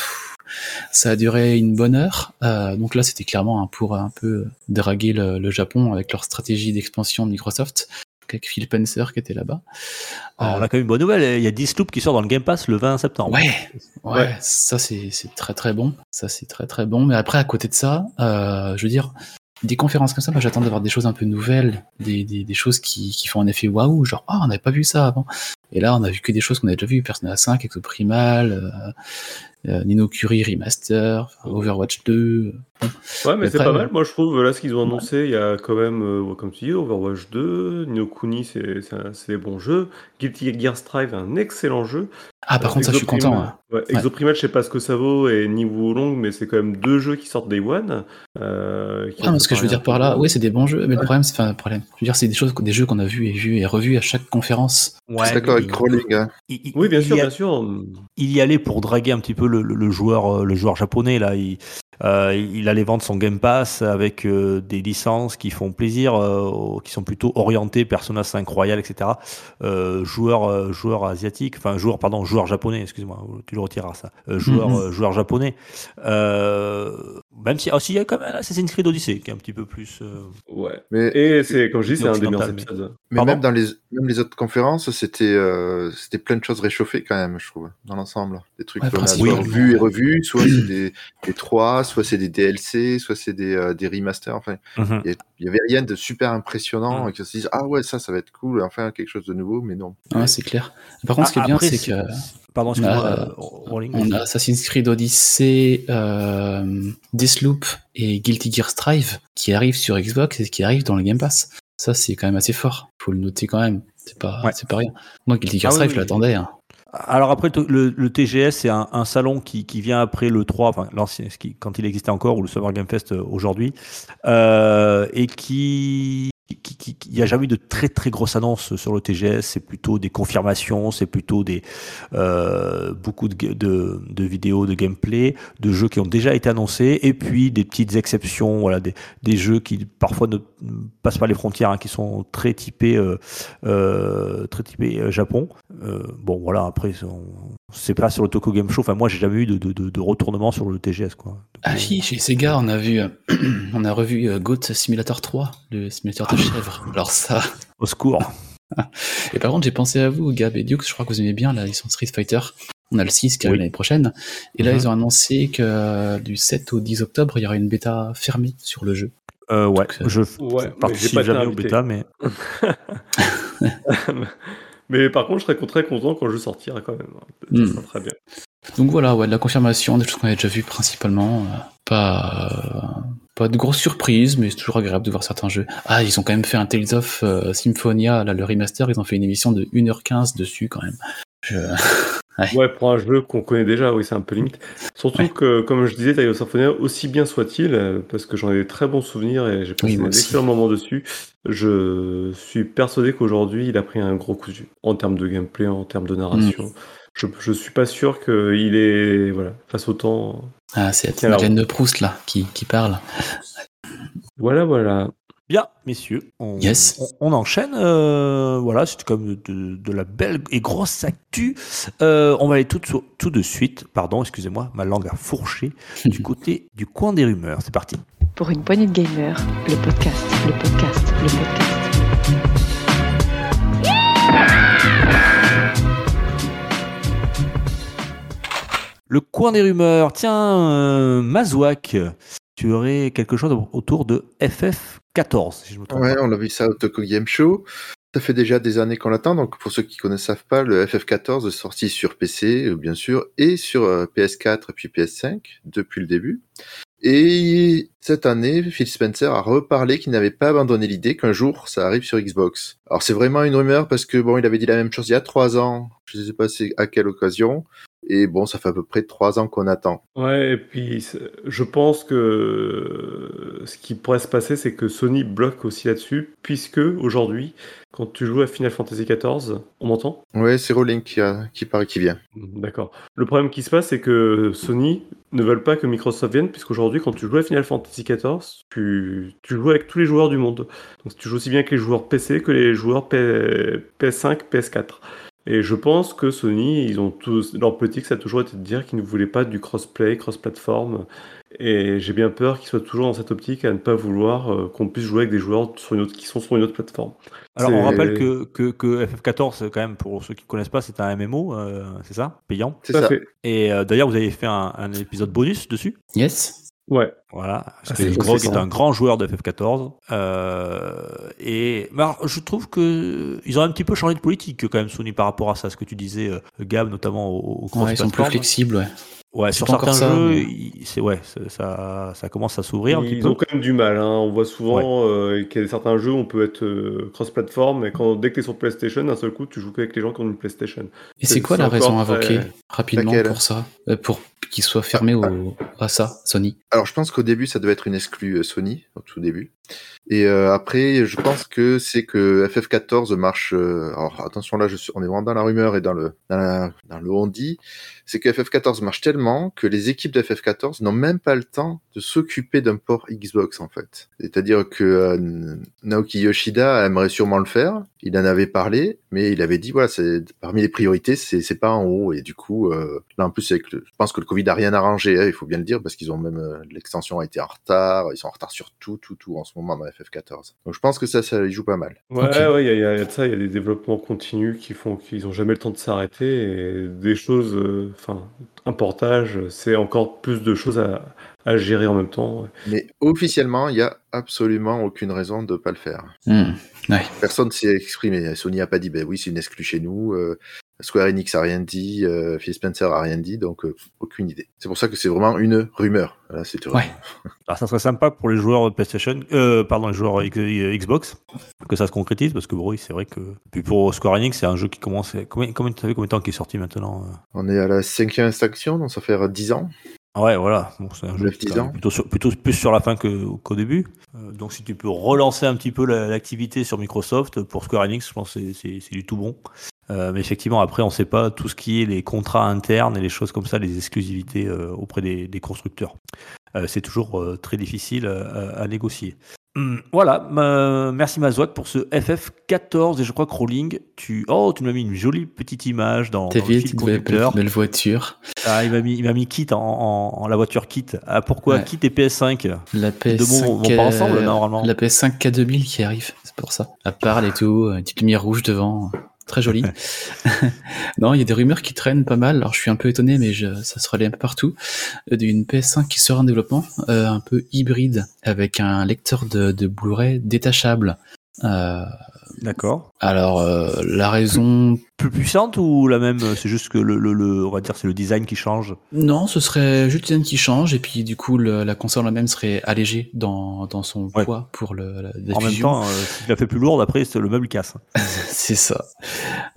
ça a duré une bonne heure. Euh, donc là, c'était clairement pour un peu draguer le, le Japon avec leur stratégie d'expansion de Microsoft, avec Phil Spencer qui était là-bas. Euh, on a quand même une bonne nouvelle. Il y a Deathloop qui sort dans le Game Pass le 20 septembre. Ouais, ouais, Ouais. ça c'est c'est très très bon. Ça c'est très très bon. Mais après, à côté de ça, euh, je veux dire, des conférences comme ça, moi j'attends d'avoir des choses un peu nouvelles, des, des, des choses qui, qui font un effet waouh, genre ah on n'avait pas vu ça avant. Et là, on a vu que des choses qu'on avait déjà vues, Persona 5, Exoprimal, euh, euh, Nino Curie Remaster, Overwatch 2. Ouais, mais c'est pas ouais. mal. Moi, je trouve, là, ce qu'ils ont annoncé, il y a quand même, euh, comme tu dis, Overwatch 2, Nino Kuni, c'est des bons jeux. Guilty Gear Strive, un excellent jeu. Ah par Euh, contre, ça je suis content. hein. Exoprimal, je sais pas ce que ça vaut, et Niveau Long, mais c'est quand même deux jeux qui sortent Day One. Euh, Ah, ce que je veux dire par là, oui, c'est des bons jeux, mais le problème, c'est enfin, problème. Je veux dire, c'est des choses, des jeux qu'on a vus et vus et revus à chaque conférence. Suis d'accord avec Rolling. hein. Oui, bien sûr, y a- bien sûr. il y allait pour draguer un petit peu le, le- le joueur, euh, le joueur japonais là. Il, euh, il allait vendre son Game Pass avec euh, des licences qui font plaisir, euh, qui sont plutôt orientées Persona 5 Royal, etc. Euh, joueur, euh, joueur asiatique, enfin joueur, pardon, joueur japonais. Excuse-moi, tu le retireras ça. Euh, joueur, Mhm. euh, joueur japonais. Euh, même si, aussi il y a quand même Assassin's Creed Odyssey qui est un petit peu plus. euh, Ouais. Mais, Et c'est, comme je dis, c'est un des meilleurs épisodes. mais Pardon même dans les, même les autres conférences, c'était euh, c'était plein de choses réchauffées quand même, je trouve, dans l'ensemble. Des trucs Ouais, qu'on a principalement. soit vus et revus, soit c'est des, des 3, soit c'est des DLC, soit c'est des, euh, des remasters. Enfin, mhm. il y a- il y avait rien de super impressionnant Mm. et qu'on se dise ah ouais ça ça va être cool enfin quelque chose de nouveau mais non Ouais, c'est clair. Par contre, ce qui est bien, Après, c'est que Pardon, excuse-moi, Euh, euh, Rolling. on a Assassin's Creed Odyssey, euh, Deathloop et Guilty Gear Strive qui arrivent sur Xbox et qui arrivent dans le Game Pass. Ça, c'est quand même assez fort. Faut le noter quand même. C'est pas, Ouais. c'est pas rien. Moi, Guilty Gear Ah oui, Strive, oui. je l'attendais. hein. Alors après, le, TGS, c'est un, salon qui, vient après le 3, enfin l'ancien, quand il existait encore, ou le Summer Game Fest euh, aujourd'hui, euh, et qui... Il n'y a jamais eu de très très grosses annonces sur le TGS, c'est plutôt des confirmations, c'est plutôt des euh, beaucoup de, vidéos, de gameplay, de jeux qui ont déjà été annoncés, et puis des petites exceptions, voilà, des jeux qui parfois ne passent pas les frontières, hein, qui sont très typés, euh, euh, très euh, Japon. Bon voilà, après on- c'est pas sur le Tokyo Game Show. Enfin moi j'ai jamais eu de, de, de, de retournement sur le TGS quoi. Ah si, chez Sega, on a vu, on a revu Goat Simulator 3, le simulateur de chèvre. Alors ça. Au secours. Et par contre, j'ai pensé à vous, Gab et Dukes, je crois que vous aimez bien la licence Street Fighter. On a le 6 qui arrive Oui. l'année prochaine. Et là, Mhm. ils ont annoncé que du 7 au 10 octobre, il y aura une bêta fermée sur le jeu. Euh, ouais, Donc, je Ouais, participe jamais au bêta, mais Mais par contre, je serais très content quand le jeu sortira quand même. Ça Mm. sera très bien. Donc voilà, ouais, de la confirmation, des choses qu'on a déjà vues principalement. euh, pas, euh, pas de grosses surprises, mais c'est toujours agréable de voir certains jeux. Ah, ils ont quand même fait un Tales of euh, Symphonia, là, le remaster, ils ont fait une émission de 1h15 dessus quand même. Je... Ouais, pour un jeu qu'on connaît déjà, oui, c'est un peu limite. Surtout Ouais. que, comme je disais, of Symphonia, aussi bien soit-il, euh, parce que j'en ai des très bons souvenirs et j'ai passé Oui, d'excellents moments dessus, je suis persuadé qu'aujourd'hui, il a pris un gros coup de vue en termes de gameplay, en termes de narration. Mm. Je, je suis pas sûr qu'il est, voilà, face au temps. Ah, c'est Tiens, Madeleine de Proust, là, qui, qui parle. Voilà, voilà. Bien, messieurs, on, Yes. on, on enchaîne. euh, voilà, c'est comme de, de la belle et grosse actu. Euh, on va aller tout, de- tout de suite, pardon, excusez-moi, ma langue a fourché, du côté du coin des rumeurs. C'est parti. Pour une poignée de gamers, le podcast, le podcast, le podcast. Le coin des rumeurs. Tiens, euh, Mazouak, tu aurais quelque chose autour de FF14, si je me trompe ouais pas. on a vu ça au Tokyo Game Show ça fait déjà des années qu'on l'attend donc pour ceux qui ne savent pas le FF14 est sorti sur PC euh, bien sûr et sur euh, PS4 et puis PS5 depuis le début Et cette année, Phil Spencer a reparlé qu'il n'avait pas abandonné l'idée qu'un jour ça arrive sur Xbox. Alors c'est vraiment une rumeur parce que bon, il avait dit la même chose il y a trois ans. Je ne sais pas à quelle occasion. Et bon, ça fait à peu près trois ans qu'on attend. Ouais, et puis je pense que ce qui pourrait se passer, c'est que Sony bloque aussi là-dessus, puisque aujourd'hui, quand tu joues à Final Fantasy XIV, on m'entend? Ouais, c'est Rowling qui, a, qui paraît qui vient. D'accord. Le problème qui se passe, c'est que Sony ne veulent pas que Microsoft vienne, puisqu'aujourd'hui, quand tu joues à Final Fantasy XIV, tu, tu joues avec tous les joueurs du monde. Donc tu joues aussi bien avec les joueurs PC que les joueurs P- PS5, PS4. Et je pense que Sony, ils ont tous, leur politique, ça a toujours été de dire qu'ils ne voulaient pas du crossplay, cross-platform. Et j'ai bien peur qu'ils soient toujours dans cette optique à ne pas vouloir euh, qu'on puisse jouer avec des joueurs sur une autre, qui sont sur une autre plateforme. Alors, on rappelle que, que, que FF14, quand même, pour ceux qui ne connaissent pas, c'est un MMO, euh, c'est ça? Payant? C'est ça. fait. Et euh, d'ailleurs, vous avez fait un, un épisode bonus dessus? Yes. Ouais. Voilà. Ah, Parce c'est que Grog est un grand joueur de FF14. Euh, et mais alors, je trouve que ils ont un petit peu changé de politique, quand même, Sony, par rapport à ça, ce que tu disais, euh, Gab, notamment au, au Ouais, ils sont plus flexibles, ouais. Ouais, sur certains ça, jeux, mais- il- c'est ouais, ça, ça commence à s'ouvrir un petit Ils peu. ont quand même du mal. hein. On voit souvent euh, qu'il y a certains jeux où on peut être euh, cross-platform, mais quand, dès que tu es sur PlayStation, d'un seul coup, tu joues qu'avec les gens qui ont une PlayStation. Et c'est quoi la raison très- invoquée rapidement Laquelle pour ça Euh, Pour qu'ils soient fermés au... à ça, Sony? Alors je pense qu'au début ça devait être une exclue Sony, au tout début. Et euh, après je pense que c'est que FF14 marche. euh, alors attention là, on est vraiment dans la rumeur et dans le dans, le on dit. C'est que FF14 marche tellement que les équipes de FF14 n'ont même pas le temps de s'occuper d'un port Xbox en fait. C'est-à-dire que euh, Naoki Yoshida aimerait sûrement le faire. Il en avait parlé, mais il avait dit voilà, c'est parmi les priorités, c'est c'est pas en haut. Et du coup, là en plus, je pense que le Covid a rien arrangé, hein, il faut bien le dire, parce qu'ils ont même l'extension a été en retard. Ils sont en retard sur tout, tout, tout en ce moment dans FF14. Donc je pense que ça, ça y joue pas mal. Ouais, ouais, il y, a- il y a de ça, il y a des développements continus qui font qu'ils n'ont jamais le temps de s'arrêter et des choses, euh, enfin, un portage, c'est encore plus de choses à, à gérer en même temps. ouais. Mais officiellement, il y a absolument aucune raison de pas le faire. Hmm. Ouais. Personne s'est exprimé. Sony a pas dit, ben oui, c'est une exclue chez nous. euh, Square Enix a rien dit, euh, Phil Spencer a rien dit, donc euh, aucune idée. C'est pour ça que c'est vraiment une rumeur. Là, c'est une Ouais. rumeur. Alors, ça serait sympa pour les joueurs PlayStation, euh, pardon, les joueurs euh, Xbox, que ça se concrétise, parce que bon, c'est vrai que. Puis pour Square Enix, c'est un jeu qui commence. Combien, combien, tu savais combien de temps qui est sorti maintenant On est à la cinquième extinction, donc ça fait 10 ans. Ah Ouais, voilà. Bon, c'est un jeu plutôt, sur- plutôt plus sur la fin que- qu'au début. Euh, donc, si tu peux relancer un petit peu la- l'activité sur Microsoft pour Square Enix, je pense que c'est- c'est c'est du tout bon. Euh, mais effectivement, après, on ne sait pas tout ce qui est les contrats internes et les choses comme ça, les exclusivités euh, auprès des, des constructeurs. Euh, c'est toujours très difficile à, à négocier. Hum, voilà, merci Mazouak pour ce FF14 et je crois que Rolling, tu oh tu m'as mis une jolie petite image dans, le belle, conducteur. belle voiture. Ah, il m'a mis, il m'a mis Kit en, en- en la voiture Kit. Ah, pourquoi Ouais. Kit et PS5 La deux PS5, mots vont pas ensemble, normalement. La PS5 K2000 qui arrive, c'est pour ça. Elle parle et tout, une petite lumière rouge devant. Très joli. non, il y a des rumeurs qui traînent pas mal. Alors, je suis un peu étonné, mais je- ça se relaie un peu partout. D'une PS5 qui sera en développement, euh, un peu hybride, avec un lecteur de, de Blu-ray détachable. Euh, D'accord. alors, euh, la raison Plus puissante ou la même C'est juste que le, le, le- on va dire, c'est le design qui change? Non, ce serait juste le design qui change et puis du coup le- la console elle-même serait allégée dans, dans son Ouais. poids pour le, la En même temps, euh, si tu la fais plus lourde, après, c'est le meuble casse. C'est ça.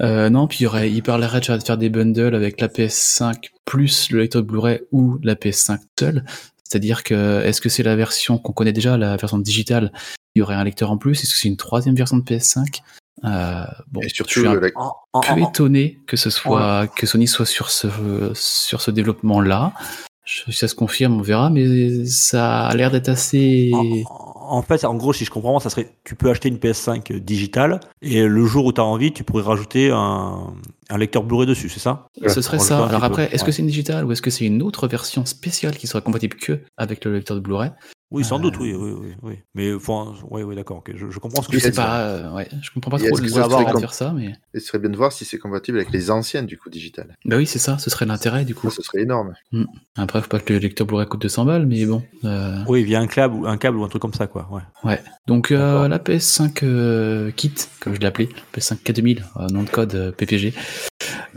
Euh, non, puis il, y aurait, il parlerait de faire des bundles avec la PS5 plus le lecteur Blu-ray ou la PS5 seule. C'est-à-dire que est-ce que c'est la version qu'on connaît déjà, la version digitale, il y aurait un lecteur en plus. Est-ce que c'est une troisième version de PS5 euh, Bon, Et je surtout, suis un le- peu en- étonné que ce soit que Sony soit sur ce sur ce développement là. Si ça se confirme, on verra, mais ça a l'air d'être assez. en- en fait, en gros, si je comprends, ça serait, tu peux acheter une PS5 digitale et le jour où tu as envie, tu pourrais rajouter un, un lecteur Blu-ray dessus, c'est ça? Ce serait ça. Alors après, est-ce que c'est une digitale ou est-ce que c'est une autre version spéciale qui sera compatible que avec le lecteur de Blu-ray? Oui, sans Euh, doute, oui, oui, oui, oui. Mais enfin, oui, oui, d'accord. ok, Je, je comprends ce que Je tu sais dire. pas. euh, ouais, je comprends pas Et trop ça avoir faire ça, mais Et ce serait bien de voir si c'est compatible avec les anciennes du coup digitales. bah oui, c'est ça. Ce serait l'intérêt du coup. Ça, ce serait énorme. Après, faut pas que le lecteur Blu-ray coûte 200 balles, mais bon. euh, Oui, via un câble, ou- un câble ou un truc comme ça, quoi. Ouais. Donc euh, la PS5 euh, Kit, comme je l'ai appelé, PS5 K2000, euh, nom de code euh, PPG.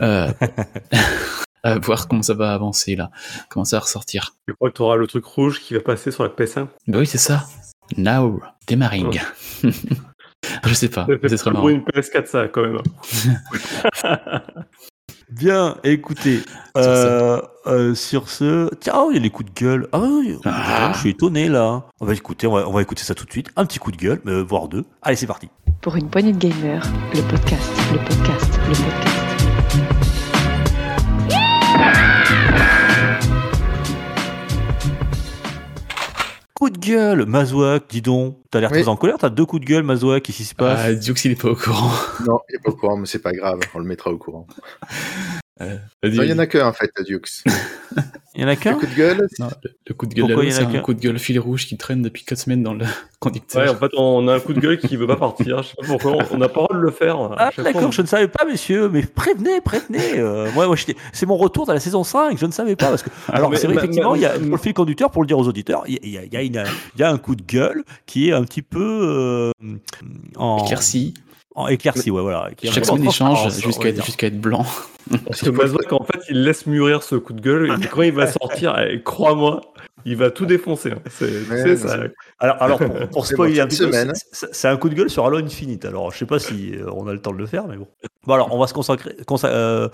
Euh, à voir comment ça va avancer là, comment ça va ressortir. Je crois que tu auras le truc rouge qui va passer sur la PS1. Bah oui, c'est ça. Now, démarring. Je sais pas, C'est très pour marrant. une PS4 ça quand même. Bien, écoutez, euh, euh, sur ce, tiens, oh, il y a les coups de gueule. Ah, oui, Ah. je suis étonné là. On va écouter, on va, on va écouter ça tout de suite. Un petit coup de gueule, euh, voire deux. Allez, c'est parti. Pour une poignée de gamers, le podcast, le podcast, le podcast. Coup de gueule, Mazouak, dis donc. T'as l'air Oui. très en colère, t'as deux coups de gueule, Mazouak, qu'est-ce qui se passe? Ah, Dux, il est pas au courant. Non, il est pas au courant, mais c'est pas grave, on le mettra au courant. Euh, Non, il y en a qu'un en fait. Il y en a Le qu'un coup de gueule, Non, le, le coup de gueule, Pourquoi là, il y en a c'est un qu'un? coup de gueule fil rouge qui traîne depuis 4 semaines dans le conducteur. Ouais, en fait, on a un coup de gueule qui veut pas partir. Je sais pas pourquoi. On n'a pas le droit de le faire. Ah, fois, d'accord, je ne savais pas, messieurs, mais prévenez, prévenez. euh, moi, moi, j'étais- c'est mon retour dans la saison 5, je ne savais pas. Parce que, alors, mais- c'est vrai, mais- effectivement, il y a, pour le fil conducteur, pour le dire aux auditeurs, il y a, il y a- il y a une- il y a un coup de gueule qui est un petit peu euh, en, Éclairci. En éclairci, ouais, voilà. Chaque semaine, il change jusqu'à être, dire. jusqu'à être blanc. Parce que Mazouak, en fait, il laisse mûrir ce coup de gueule. Et quand il va sortir, eh, crois-moi, il va tout défoncer. hein. C'est ça. Alors, alors pour, pour spoiler bon, un petit peu, semaine. c'est- c'est c'est un coup de gueule sur Halo Infinite. Alors, je sais pas si euh, on a le temps de le faire, mais bon. Bon, alors, on va se concentrer, consa- euh,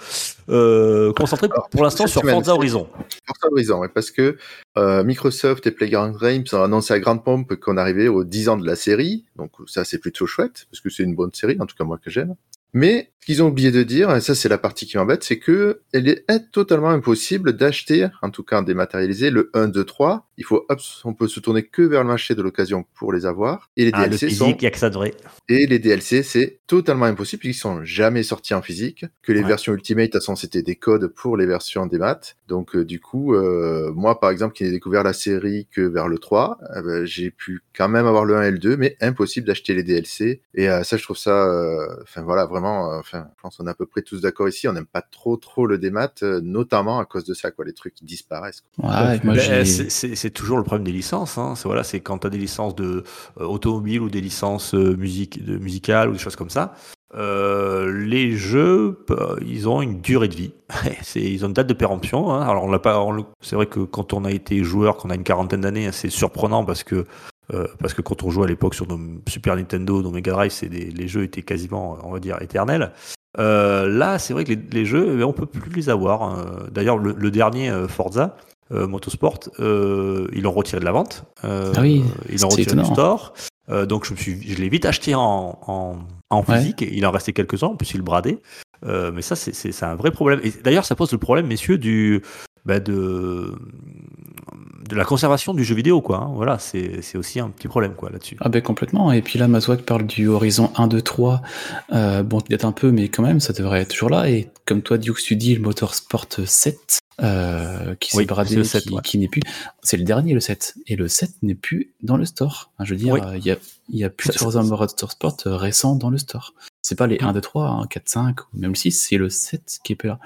euh, concentrer Alors, pour l'instant sur Forza Horizon. Forza Horizon, ouais, parce que euh, Microsoft et Playground Games ont annoncé à grande pompe qu'on arrivait aux 10 ans de la série, donc ça c'est plutôt chouette, parce que c'est une bonne série, en tout cas moi que j'aime. Mais ce qu'ils ont oublié de dire, et ça c'est la partie qui m'embête, c'est que il est totalement impossible d'acheter, en tout cas en dématérialisé, le 1, 2, 3. Il faut, on peut se tourner que vers le marché de l'occasion pour les avoir. Et les Ah, DLC sont physique, il y a que ça de vrai. et les DLC, c'est totalement impossible puisqu'ils sont jamais sortis en physique. Que les Ouais. versions Ultimate, de toute façon, c'était des codes pour les versions des maths. Donc, euh, du coup, euh, moi, par exemple, qui n'ai découvert la série que vers le 3, euh, ben, j'ai pu quand même avoir le 1 et le 2, mais impossible d'acheter les DLC. Et euh, ça, je trouve ça, euh, enfin voilà, vraiment, euh, enfin, je pense qu'on est à peu près tous d'accord ici. On n'aime pas trop, trop le démat, euh, notamment à cause de ça, quoi, les trucs qui disparaissent. quoi. Ouais, moi, Ben, c'est- toujours le problème des licences. Hein. C'est voilà, c'est quand tu as des licences de euh, automobile ou des licences euh, musique, de musicales ou des choses comme ça. euh, les jeux, ils ont une durée de vie. ils ont une date de péremption. Hein. Alors on l'a pas. on c'est vrai que quand on a été joueur, qu'on a une quarantaine d'années, hein, c'est surprenant parce que parce que quand on jouait à l'époque sur nos Super Nintendo, nos Mega Drive, c'est les jeux étaient quasiment, on va dire, éternels. Là, c'est vrai que les, jeux, eh, on peut plus les avoir. D'ailleurs, le, dernier Forza, Motorsport, euh, ils l'ont retiré de la vente. Euh, Ah oui, ils l'ont retiré du étonnant. store. Euh, donc je me suis, je l'ai vite acheté en, en, en Ouais. physique. Il en restait quelques uns, en plus il le bradait. Euh, mais ça, c'est- un vrai problème. Et d'ailleurs, ça pose le problème, messieurs, du bah, de de la conservation du jeu vidéo, quoi. hein. Voilà, c'est aussi un petit problème, quoi, là-dessus. Ah ben complètement. Et puis là, Mazouak parle du Horizon 1, 2, 3. Euh, bon, date un peu, mais quand même, ça devrait être toujours là. Et comme toi, Dukes, tu dis, le Motorsport 7, euh, qui s'est Oui, bradé, le 7, qui, ouais. qui n'est plus... C'est le dernier, le 7. Et le 7 n'est plus dans le store. Je veux dire, Oui. euh, il y, a, il y a plus de Horizon Motorsport euh, récent dans le store. C'est pas les 1, 2, 3, hein, 4, 5, ou même le 6, c'est le 7 qui est plus là.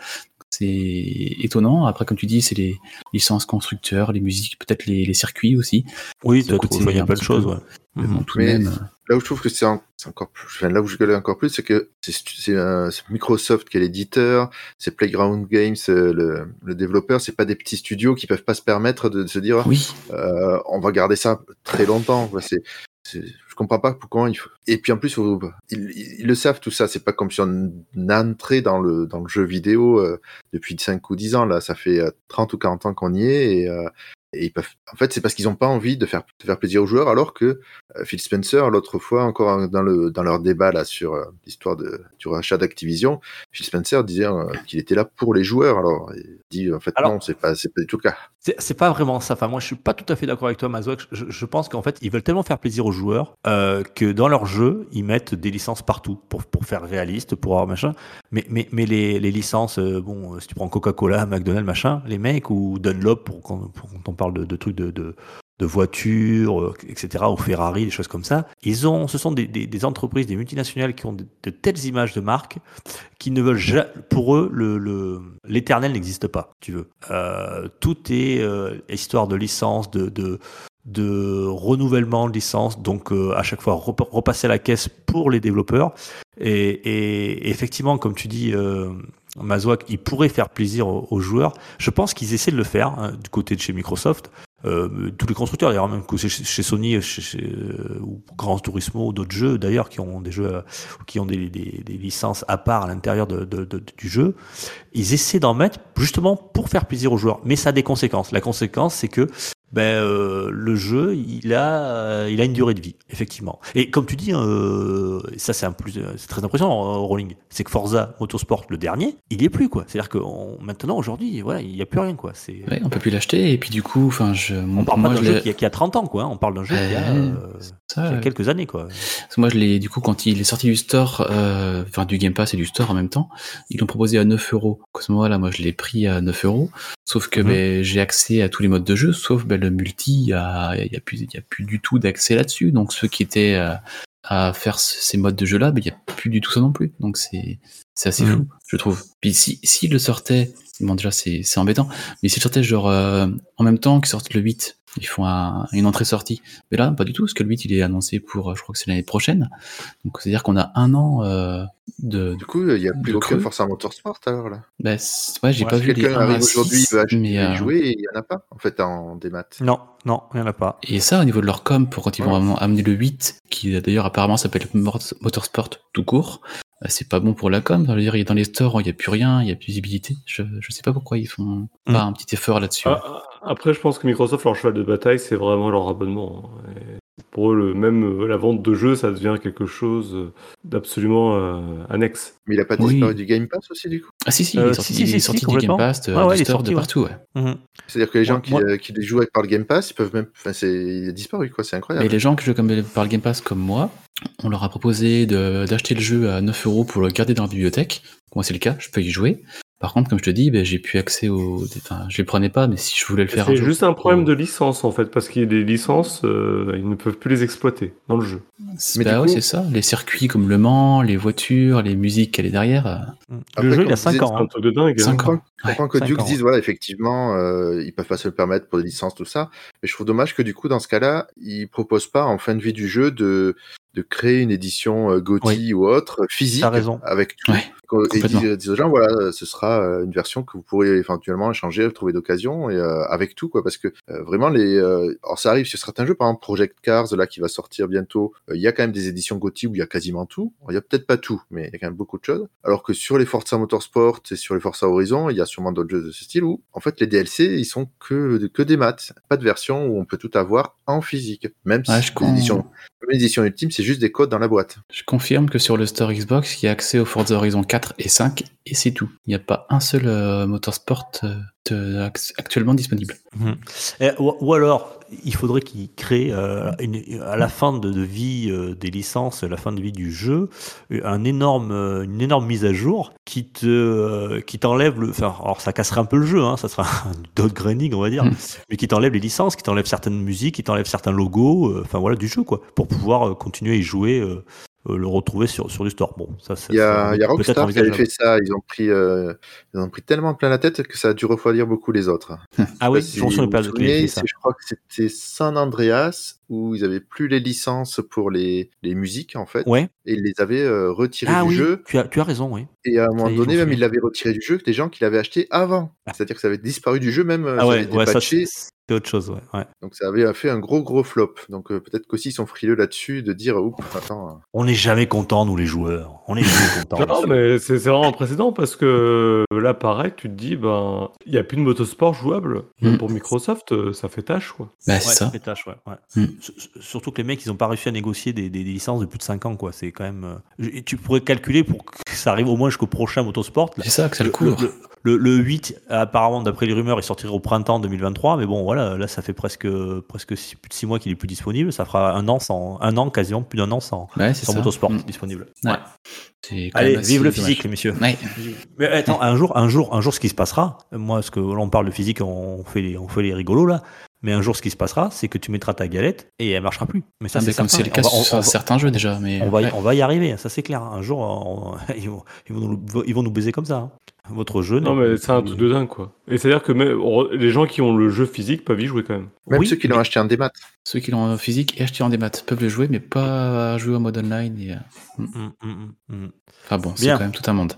C'est étonnant. Après, comme tu dis, c'est les licences constructeurs, les musiques, peut-être les, les circuits aussi. Oui, tu as coûte trouvé un plein de choses, peu. ouais. Mais bon, tout Mais- de même. euh, Là où je trouve que c'est en- c'est encore plus, enfin, là où je gueule encore plus, c'est que c'est c'est, euh, c'est Microsoft qui est l'éditeur, c'est Playground Games euh, le, le développeur, c'est pas des petits studios qui peuvent pas se permettre de, de se dire Oui, euh, on va garder ça très longtemps. quoi. C'est, c'est- je comprends pas pourquoi il faut. Et puis en plus, ils, le savent tout ça. C'est pas comme si on entrait dans le dans le jeu vidéo euh, depuis 5 ou 10 ans. Là, ça fait euh, 30 ou 40 ans qu'on y est et, euh, et ils peuvent. En fait, c'est parce qu'ils ont pas envie de faire de faire plaisir aux joueurs, alors que euh, Phil Spencer, l'autre fois encore dans le dans leur débat là sur euh, l'histoire du rachat d'Activision, Phil Spencer disait euh, qu'il était là pour les joueurs. Alors, il dit en fait Alors- non, c'est pas c'est pas du tout le cas. C'est pas vraiment ça. Enfin, moi, je suis pas tout à fait d'accord avec toi, Mazouak. Je, je pense qu'en fait, ils veulent tellement faire plaisir aux joueurs euh, que dans leur jeu, ils mettent des licences partout pour, pour faire réaliste, pour avoir machin. Mais, mais, mais les, les licences, bon, si tu prends Coca-Cola, McDonald's, machin, les mecs, ou Dunlop, pour quand, pour quand on parle de, trucs de, de, voitures, euh, etc., ou Ferrari, des choses comme ça, ils ont, ce sont des, entreprises, des multinationales qui ont de, telles images de marque qui ne veulent pour eux, le, le, l'éternel n'existe pas, tu veux. Euh, tout est euh, histoire de licence, de, de, renouvellement de licence, donc à chaque fois rep- repasser à la caisse pour les développeurs. Et, effectivement, comme tu dis, Mazouak, il pourrait faire plaisir aux, aux joueurs. Je pense qu'ils essaient de le faire hein, du côté de chez Microsoft. Euh, tous les constructeurs, d'ailleurs, même que chez, Sony, chez, chez, euh, ou Grand Turismo, ou d'autres jeux, d'ailleurs, qui ont des jeux, euh, qui ont des, des, des licences à part à l'intérieur de, de, de, du jeu, ils essaient d'en mettre justement pour faire plaisir aux joueurs. Mais ça a des conséquences. La conséquence, c'est que ben, euh, le jeu, il a, euh, il a une durée de vie, effectivement. Et comme tu dis, euh, ça c'est un plus, c'est très impressionnant, euh, Rolling, c'est que Forza Motorsport, le dernier, il y est plus quoi. C'est-à-dire que on- maintenant, aujourd'hui, voilà, il n'y a plus rien quoi. C'est, Ouais, on peut plus l'acheter et puis du coup, enfin, je, on parle moi, pas d'un jeu qui a, qui a 30 ans quoi. hein. On parle d'un jeu qui a, Ouais. euh, ça, qui a quelques années quoi. Parce que moi, je l'ai, du coup, quand il est sorti du store, euh, enfin, du Game Pass et du store en même temps, ils l'ont proposé à 9 euros. À ce moment-là, moi, je l'ai pris à 9 euros. Sauf que, Mhm. ben, j'ai accès à tous les modes de jeu, sauf, ben, le multi, il y a, y a plus, il y a plus du tout d'accès là-dessus. Donc, ceux qui étaient euh, à faire ce- ces modes de jeu-là, ben, il y a plus du tout ça non plus. Donc, c'est, assez Mhm. fou, je trouve. Puis, si, s'il le sortait, bon, déjà, c'est, c'est embêtant, mais s'il sortait, genre, euh, en même temps qu'ils sortent le 8, ils font un- une entrée-sortie. Mais là, pas du tout, parce que le 8, il est annoncé pour, euh, je crois que c'est l'année prochaine. Donc, c'est-à-dire qu'on a un an euh, de. Du coup, il n'y a plus De aucun creux. Forza Motorsport alors là. Bah, c'est- ouais, j'ai Ouais, pas Si vu les quelqu'un 1 à arrive aujourd'hui, il 6, veut acheter mais, et euh, jouer, et il n'y en a pas en fait en démat. Non, non, il n'y en a pas. Et ça, au niveau de leur com, pour quand ils vont vraiment amener le 8, qui d'ailleurs apparemment s'appelle Motorsport tout court, c'est pas bon pour la com. Ça veut dire, il y a dans les stores, il n'y a plus rien, il n'y a plus de visibilité. Je, je sais pas pourquoi ils font Mm. pas un petit effort là-dessus. Ah, ah, Après, je pense que Microsoft, leur cheval de bataille, c'est vraiment leur abonnement. hein. Et pour eux, le, même euh, la vente de jeux, ça devient quelque chose euh, d'absolument euh, annexe. Mais il n'a pas Oui. disparu du Game Pass aussi du coup? Ah si, si, Euh, il est sorti, si, si, il est si, sorti si, du Game. Pass, de, ouais, du store, sorti, de ouais. partout. Ouais. Mhm. C'est-à-dire que les gens qui, moi- qui les jouent avec par le Game Pass, ils peuvent même. Enfin, c'est il a disparu quoi, c'est incroyable. Mais les gens qui jouent comme par le Game Pass comme moi, on leur a proposé de- d'acheter le jeu à 9 euros pour le garder dans la bibliothèque. Moi, c'est le cas, je peux y jouer. Par contre, comme je te dis, ben, j'ai plus accès au. Enfin, je les prenais pas, mais si je voulais le faire un C'est jour. juste un problème au- de licence, en fait, parce qu'il y a des licences, euh, ils ne peuvent plus les exploiter dans le jeu. C'est- Mais bah ouais, coup- c'est ça. Les circuits comme Le Mans, les voitures, les musiques qu'elle est derrière. euh, Le Après, jeu, il a je 5 disais, ans. C'est un hein. truc de dingue. hein. Cinq Je comprends, ans. je comprends que Duke ans, dise, voilà, effectivement, euh, ils peuvent pas se le permettre pour des licences, tout ça. Mais je trouve dommage que du coup, dans ce cas-là, ils proposent pas, en fin de vie du jeu, de, de créer une édition euh, GOTY ou autre, euh, physique, raison. avec tout. Ouais, Et dire, dire aux gens, voilà, ce sera euh, une version que vous pourrez éventuellement échanger, trouver d'occasion, et euh, avec tout, quoi, parce que euh, vraiment, les, euh, alors ça arrive sur certains jeux, par exemple Project Cars, là, qui va sortir bientôt, euh, il y a quand même des éditions GOTY où il y a quasiment tout. Il y a peut-être pas tout, mais il y a quand même beaucoup de choses. Alors que sur les Forza Motorsport et sur les Forza Horizon, il y a sûrement d'autres jeux de ce style où, en fait, les DLC, ils sont que, que des maths, pas de version où on peut tout avoir en physique. Même Ouais, si l'édition, l'édition ultime, c'est juste des codes dans la boîte. Je confirme que sur le store Xbox, il y a accès au Forza Horizon 4 et 5, et c'est tout. Il n'y a pas un seul euh, Motorsport euh, actuellement disponible. Mhm. Et- ou, ou alors, il faudrait qu'ils créent euh, une- à la fin de, de vie euh, des licences, à la fin de vie du jeu, un énorme, une énorme mise à jour qui te, qui t'enlève le. Enfin, alors ça casserait un peu le jeu, hein, ça sera un doggraining, on va dire, Mhm. mais qui t'enlève les licences, qui t'enlève certaines musiques, qui t'enlève certains logos, enfin voilà, du jeu quoi, pour pouvoir continuer à y jouer. Euh, le retrouver sur, sur du store. Bon, ça, Il y a, y a Rockstar qui avait fait ça. Ils ont pris, euh, ils ont pris tellement plein la tête que ça a dû refroidir beaucoup les autres. Ah oui, vous pas vous de souvenez, ça. Je crois que c'était San Andreas où ils avaient plus les licences pour les, les musiques en fait, Ouais. et ils les avaient euh, retirées Ah du oui, jeu. tu as, tu as raison, oui. Et à un moment donné, même ils l'avaient retiré du jeu, des gens qui l'avaient acheté avant. C'est-à-dire que ça avait disparu du jeu, même euh, Ah ouais, ouais, ça c'est autre chose, ouais. ouais. Donc ça avait fait un gros gros flop. Donc euh, peut-être qu'aussi ils sont frileux là-dessus de dire, oups, attends. euh, On n'est jamais content, nous les joueurs. On n'est jamais content. Non, mais c'est vraiment un précédent parce que là, pareil, tu te dis, ben, il n'y a plus de motosport jouable. Mm. Pour Microsoft, euh, ça fait tâche, quoi. Bah, Ouais, c'est ça. fait tâche, ouais. Mm. S- Surtout que les mecs, ils n'ont pas réussi à négocier des, des- des licences de plus de 5 ans, quoi. C'est quand même. euh, et Tu pourrais calculer pour que ça arrive au moins jusqu'au prochain Motorsport. là. C'est ça, que ça le Le, couvre. le- le- le 8, apparemment, d'après les rumeurs, il sortirait au printemps 2023, mais bon, voilà, là, ça fait presque, presque six- plus de 6 mois qu'il est plus disponible. Ça fera un an, sans, un an quasiment, plus d'un an sans, Ouais, sans. Motorsport Mm. disponible. Ouais. Ouais. Allez, vive le dommage. physique, les messieurs. Ouais. Mais attends, un jour, un jour, un jour, ce qui se passera, moi, parce que là, on parle de physique, on fait les, on fait les rigolos là. Mais un jour, ce qui se passera, c'est que tu mettras ta galette et elle marchera plus. Mais ça, Ah, c'est comme c'est le cas On va- on- sur on certains jeux déjà. Mais on va, ouais. on va y arriver, ça c'est clair. Un jour, ils, vont, ils, vont nous, ils vont nous baiser comme ça. hein. Votre jeu. Non, mais c'est un truc de dingue, quoi. Et c'est-à-dire que même, les gens qui ont le jeu physique peuvent y jouer quand même. Même Oui, ceux qui l'ont mais- acheté en démat. Ceux qui l'ont en physique et acheté en démat peuvent le jouer, mais pas jouer en mode online. Et... euh, Mm, mm, mm, mm. Enfin bon, c'est quand même tout un monde.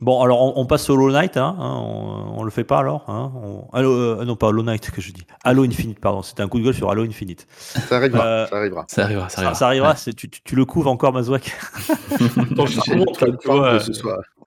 Bon, alors on, on passe au Hollow Knight, hein, hein, on, on le fait pas alors hein, on- Halo, euh, non, pas Hollow Knight que je dis. Halo Infinite, pardon. C'était un coup de gueule sur Halo Infinite. Ça arrivera, Euh, ça arrivera. Ça arrivera, ça arrivera. ça arrivera, Ouais. tu, tu- tu le couvres encore, Mazouak je que ce soit.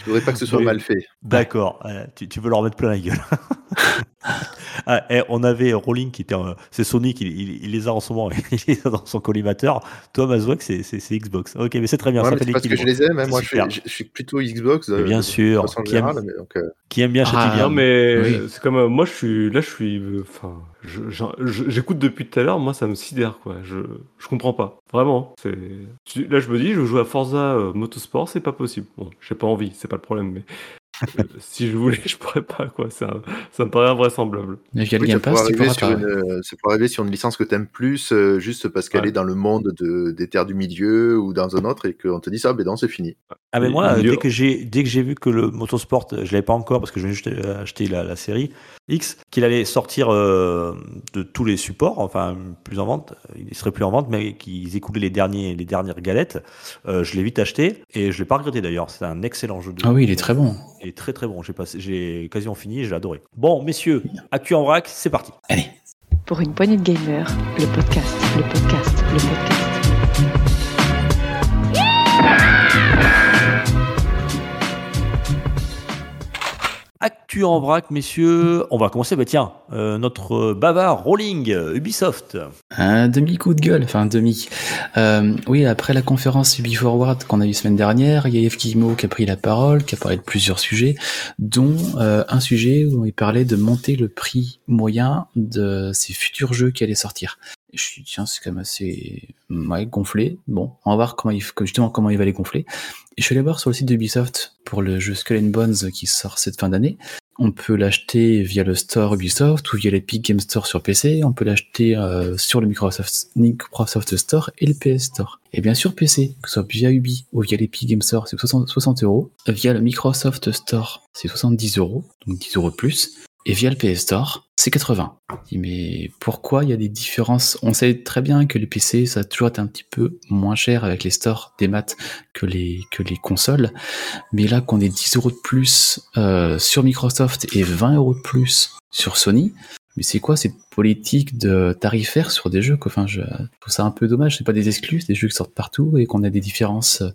Je voudrais pas que ce soit Oui. mal fait. D'accord, euh, tu, tu veux leur mettre plein la gueule. Ah, eh, on avait Rolling qui était. en- C'est Sony qui il, il les a en ce moment, il les a dans son collimateur. Toi, Mazouak, c'est Xbox. Ok, mais c'est très bien, Ouais, c'est parce que je les aime. hein. Moi, je, suis plutôt Xbox. Euh, bien de sûr, façon qui aime, générale, mais donc, euh, qui aime bien Ah, bien. Non, mais Oui. c'est comme euh, moi, je suis là, je suis, euh, enfin, je- j'en- je- j'écoute depuis tout à l'heure. Moi, ça me sidère, quoi. Je, je comprends pas, vraiment. Là, je me dis, je joue à Forza euh, Motorsport, c'est pas possible. Bon, j'ai pas envie, c'est pas le problème, mais si je voulais, je pourrais pas, quoi. Ça, ça me paraît invraisemblable. Mais via le oui, ça Game Pass, tu pourras pas. une, euh, ça pourrait arriver sur une licence que t'aimes plus, euh, juste parce qu'elle Ouais. est dans le monde de, des terres du milieu ou dans un autre et qu'on te dit ça, ben non, c'est fini. Ah mais Il- moi, dès que j'ai dès que j'ai vu que le motorsport, je l'avais pas encore parce que je viens juste euh, acheter la, la série X, qu'il allait sortir euh, de tous les supports, enfin plus en vente, euh, il serait plus en vente, mais qu'ils écoulaient les derniers les dernières galettes, euh, je l'ai vite acheté et je l'ai pas regretté d'ailleurs. C'est un excellent jeu. De, Ah oui, il est très bon. Est très très bon. J'ai passé, j'ai quasiment fini, j'ai adoré. Bon messieurs, actu en vrac, c'est parti. Allez. Pour une poignée de gamers, le podcast, le podcast, le podcast. Actu en vrac, messieurs. On va commencer. Bah tiens, euh, notre bavard Rolling euh, Ubisoft. Un demi-coup de gueule, enfin un demi. Euh, oui, après la conférence Ubi Forward qu'on a eu semaine dernière, il y a Yves Guillemot qui a pris la parole, qui a parlé de plusieurs sujets, dont euh, un sujet où il parlait de monter le prix moyen de ces futurs jeux qui allaient sortir. Je suis dit, tiens, c'est quand même assez ouais, gonflé. Bon, on va voir comment il, justement comment il va les gonfler. Je suis allé voir sur le site d'Ubisoft pour le jeu Skull and Bones qui sort cette fin d'année. On peut l'acheter via le store Ubisoft ou via l'Epic Game Store sur PC. On peut l'acheter euh, sur le Microsoft, Microsoft Store et le PS Store. Et bien sûr PC, que ce soit via Ubi ou via l'Epic Game Store, c'est 60, 60 euros. Via le Microsoft Store, c'est 70 euros, donc 10 euros de plus. Et via le PS Store, c'est 80. Je dis, Mais pourquoi il y a des différences? On sait très bien que les PC, ça a toujours été un petit peu moins cher avec les stores des maths que les, que les consoles. Mais là, qu'on ait 10 euros de plus euh, sur Microsoft et 20 euros de plus sur Sony, mais c'est quoi cette politique de tarifaire sur des jeux? Enfin, je trouve ça un peu dommage. C'est pas des exclus, c'est des jeux qui sortent partout et qu'on a des différences euh,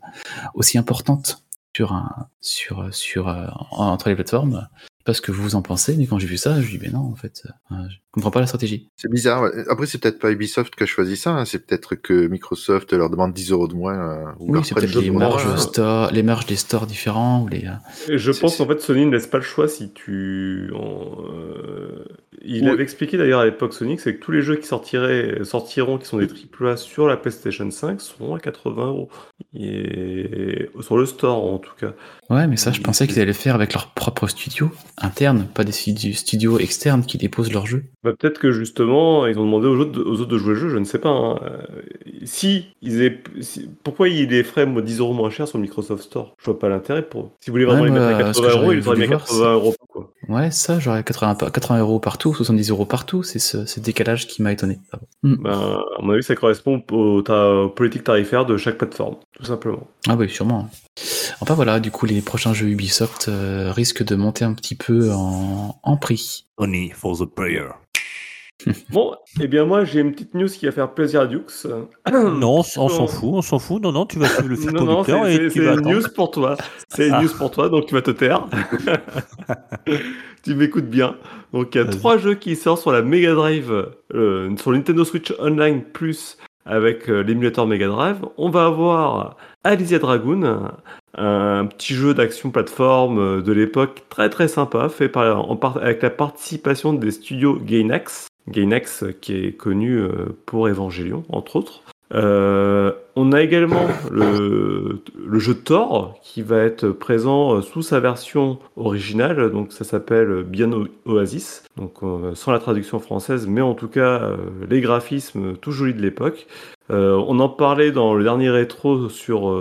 aussi importantes sur un, sur, sur, euh, entre les plateformes. Pas ce que vous en pensez, mais quand j'ai vu ça, je dis, mais non, en fait, euh, je comprends pas la stratégie. C'est bizarre. ouais. Après, c'est peut-être pas Ubisoft qui a choisi ça. hein. C'est peut-être que Microsoft leur demande 10 euros de moins. euh, ou Oui, c'est peut-être les marges, ouais. store, les marges des stores différents ou les. euh, Et je pense qu'en fait, Sony ne laisse pas le choix si tu. en, euh, Il Oui. avait expliqué d'ailleurs à l'époque Sony que c'est que tous les jeux qui sortiraient, sortiront, qui sont des AAA sur la PlayStation 5, seront à 80 euros. Et sur le store en tout cas. Ouais, mais ça, je pensais qu'ils allaient le faire avec leur propre studio interne, pas des studi- studios externes qui déposent leurs jeux. Bah, peut-être que justement, ils ont demandé aux autres, de, aux autres de jouer le jeu, je ne sais pas. hein. Euh, Si, ils aient, si- pourquoi ils les feraient moi, 10 euros moins cher sur le Microsoft Store? Je vois pas l'intérêt pour. Si vous voulez vraiment Ouais, les mettre moi, à ce que 80 euros, ils auraient mis à voulu voir, 80 euros. Quoi. Ouais, ça, j'aurais 80, pa- 80 euros partout, 70 euros partout, c'est ce, ce décalage qui m'a étonné. Hmm. Ben, à mon avis, ça correspond aux, ta- aux politiques tarifaires de chaque plateforme, tout simplement. Ah oui, sûrement. Enfin voilà, du coup, les prochains jeux Ubisoft euh, risquent de monter un petit peu en, en prix. Only for the player. Bon, eh bien moi j'ai une petite news qui va faire plaisir à Dux. Non, on s'en fout, on s'en fout. Non, non, tu vas suivre le fil Non, conducteur et tu c'est vas une attendre. news pour toi. C'est une Ah. news pour toi, donc tu vas te taire. tu m'écoutes bien. Donc il y a trois jeux qui sortent sur la Mega Drive, euh, sur le Nintendo Switch Online Plus avec euh, l'émulateur Mega Drive. On va avoir Alizia Dragoon, un petit jeu d'action plateforme euh, de l'époque très très sympa, fait par, en part- avec la participation des studios Gainax. Gainax euh, qui est connu euh, pour Evangelion, entre autres. Euh, on a également le, jeu Thor qui va être présent euh, sous sa version originale, donc ça s'appelle Bien Oasis, euh, sans la traduction française, mais en tout cas euh, les graphismes tout jolis de l'époque. On en parlait dans le dernier rétro sur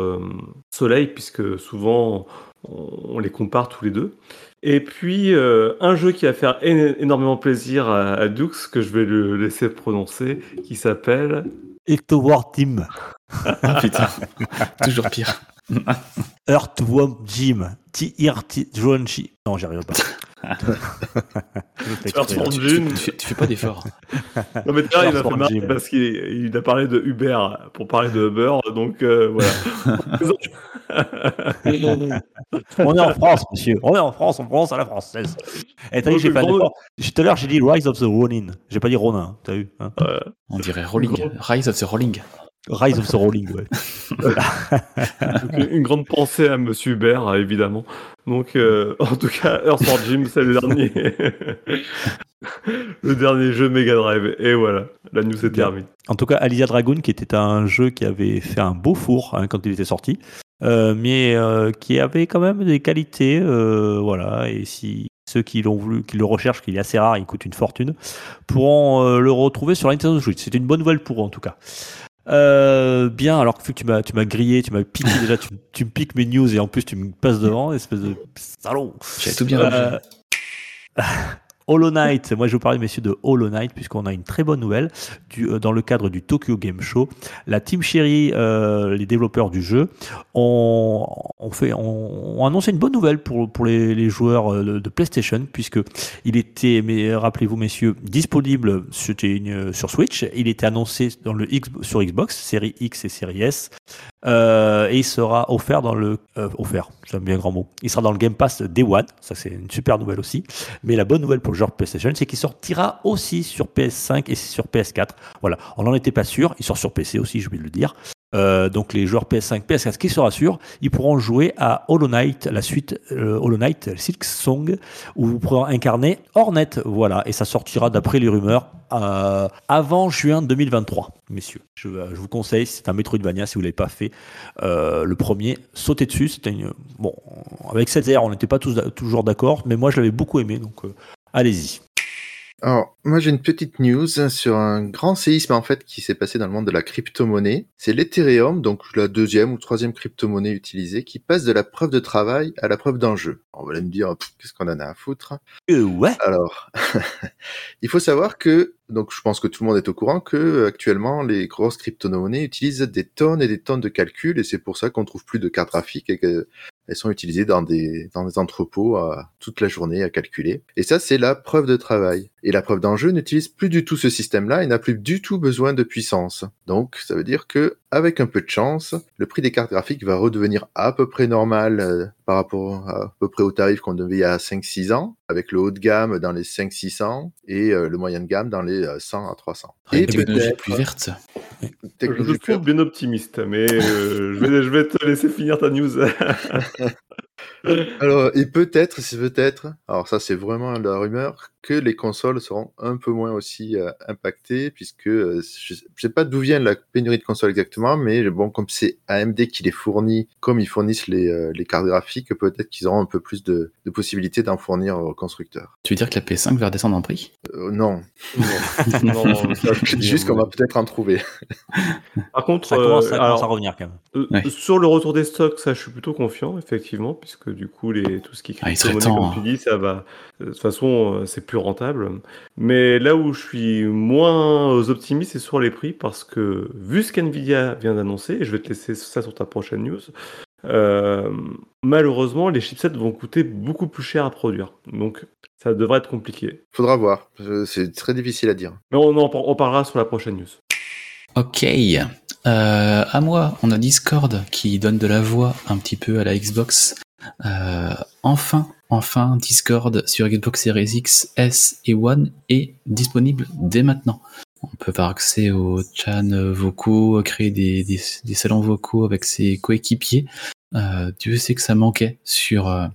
Soleil, puisque souvent on les compare tous les deux. Et puis, un jeu qui va faire énormément plaisir à, à Dux, que je vais le laisser prononcer, qui s'appelle. Earthworm Team. Ah putain, toujours pire. Earthworm Jim. T-I-R-T. Joanchi. Non, j'y arrive pas. Tu, fais, tu fais pas d'effort. Non, mais d'ailleurs, il m'a fait Jim. parce qu'il il a parlé de Uber pour parler de Uber, donc euh, voilà. On est en France, monsieur. On est en France, on prononce à la française. Et t'as vu, j'ai pas d'effort. Tout à l'heure, j'ai dit Rise of the Ronin. J'ai pas dit Ronin. T'as vu hein On dirait Rolling. Rise of the Rolling. Rise of the Rolling, ouais. Une- grande pensée à Monsieur Hubert, évidemment. Donc, euh, en tout cas, Earthworm Jim, c'est le dernier. le dernier jeu Mega Drive. Et voilà, la news est terminée. En tout cas, Alisia Dragoon, qui était un jeu qui avait fait un beau four hein, quand il était sorti, euh, mais euh, qui avait quand même des qualités, voilà. Et si ceux qui l'ont voulu, qui le recherchent, qui est assez rare, il coûte une fortune, pourront le retrouver sur la Nintendo Switch. C'est une bonne nouvelle pour eux, en tout cas. Euh, bien, alors que tu m'as, tu m'as grillé, tu m'as piqué déjà, tu, tu me piques mes news et en plus tu me passes devant, espèce de salaud. J'avais tout bien Euh. Hollow Knight, moi je vous parler messieurs de Hollow Knight puisqu'on a une très bonne nouvelle du, euh, dans le cadre du Tokyo Game Show. La Team Cherry, euh, les développeurs du jeu, ont, ont fait, ont, ont annoncé une bonne nouvelle pour, pour les, les joueurs euh, de, PlayStation puisque il était, mais rappelez-vous messieurs, disponible c'était une- sur Switch. Il était annoncé dans le X, sur Xbox, série X et série S. Euh, et il sera offert dans le euh, offert, j'aime bien grand mot. Il sera dans le Game Pass Day One, ça c'est une super nouvelle aussi. Mais la bonne nouvelle pour le joueur PlayStation, c'est qu'il sortira aussi sur PS5 et sur PS4. Voilà, on n'en était pas sûr. Il sort sur PC aussi, oublié de le dire. Euh, donc les joueurs PS5, PS4 qui se rassurent, ils pourront jouer à Hollow Knight, la suite euh, Hollow Knight Silk Song, où vous pourrez incarner Hornet. Voilà, et ça sortira d'après les rumeurs euh, avant juin 2023, messieurs. Je, vous conseille, c'est un Metroidvania si vous l'avez pas fait. Le premier, sautez dessus. C'était bon avec cette air, on n'était pas toujours d'accord, mais moi je l'avais beaucoup aimé, donc allez-y. Alors, moi j'ai une petite news sur un grand séisme en fait qui s'est passé dans le monde de la crypto-monnaie. C'est l'Ethereum, donc la deuxième ou troisième crypto-monnaie utilisée, qui passe de la preuve de travail à la preuve d'enjeu. On va me dire, qu'est-ce qu'on en a à foutre? Euh, ouais. Alors, il faut savoir que, donc je pense que tout le monde est au courant que euh, actuellement les grosses crypto-monnaies utilisent des tonnes et des tonnes de calculs et c'est pour ça qu'on trouve plus de cartes graphiques et qu'elles sont utilisées dans des, dans des entrepôts euh, toute la journée à calculer. Et ça, c'est la preuve de travail. Et la preuve d'enjeu n'utilise plus du tout ce système-là et n'a plus du tout besoin de puissance. Donc, ça veut dire que, avec un peu de chance, le prix des cartes graphiques va redevenir à peu près normal euh, par rapport à, à peu près au tarif qu'on devait il y a 5-6 ans, avec le haut de gamme dans les 5-600 et euh, le moyen de gamme dans les euh, 100 à 300. Et Technologie peut-être- plus verte. Je technologie te trouve bien optimiste, mais euh, je, vais, je vais te laisser finir ta news. Alors, et peut-être, c'est peut-être, alors ça c'est vraiment la rumeur, que les consoles seront un peu moins aussi euh, impactées, puisque euh, je ne sais pas d'où vient la pénurie de consoles exactement, mais bon, comme c'est AMD qui les fournit, comme ils fournissent les, euh, les cartes graphiques, peut-être qu'ils auront un peu plus de, de possibilités d'en fournir aux constructeurs. Tu veux dire que la PS5 va redescendre en prix? Euh, non, non, ça, juste qu'on va peut-être en trouver. Par contre, Ça commence, ça commence alors, à revenir quand même. Euh, Ouais. Sur le retour des stocks, ça, je suis plutôt confiant, effectivement, puisque du coup, les, tout ce qui est Ah, il serait crypto-monnaie, temps, comme tu dis, ça va. De toute façon, euh, c'est plus rentable. Mais là où je suis moins optimiste, c'est sur les prix, parce que vu ce qu'NVIDIA vient d'annoncer, et je vais te laisser ça sur ta prochaine news, euh, malheureusement, les chipsets vont coûter beaucoup plus cher à produire. Donc, ça devrait être compliqué. Faudra voir, c'est très difficile à dire. Mais on en on parlera sur la prochaine news. Ok. Euh, à moi, on a Discord qui donne de la voix un petit peu à la Xbox. Euh, enfin, enfin, Discord sur Xbox Series X, S et One est disponible dès maintenant. On peut avoir accès aux chans vocaux, créer des, salons vocaux avec ses coéquipiers. Euh, Dieu sait que ça manquait sur, euh,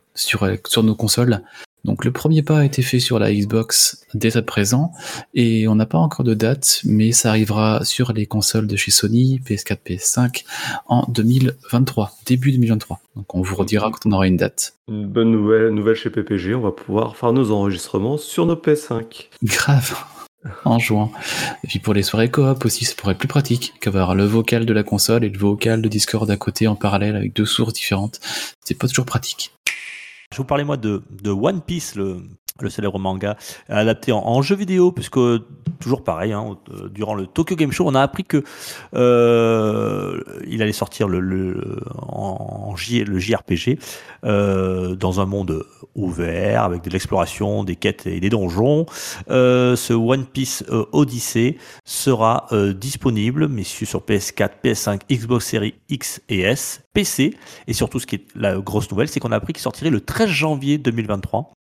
nos consoles. Donc le premier pas a été fait sur la Xbox dès à présent. Et on n'a pas encore de date, mais ça arrivera sur les consoles de chez Sony, PS4, PS5, en 2023, début 2023. Donc on vous redira quand on aura une date. Une bonne nouvelle, nouvelle chez PPG, on va pouvoir faire nos enregistrements sur nos PS5. Grave. en jouant. Et puis pour les soirées coop aussi, ça pourrait être plus pratique qu'avoir le vocal de la console et le vocal de Discord à côté en parallèle avec deux sources différentes. C'est pas toujours pratique. Je vous parlais moi de, One Piece, le, le célèbre manga, adapté en, jeu vidéo, puisque toujours pareil, hein, euh, durant le Tokyo Game Show, on a appris que euh, il allait sortir le, en JRPG euh, dans un monde ouvert, avec de l'exploration, des quêtes et des donjons. Ce One Piece Odyssey sera disponible, messieurs, sur PS4, PS5, Xbox Series X et S, PC, et surtout ce qui est la grosse nouvelle, c'est qu'on a appris qu'il sortirait le 13 janvier 2023.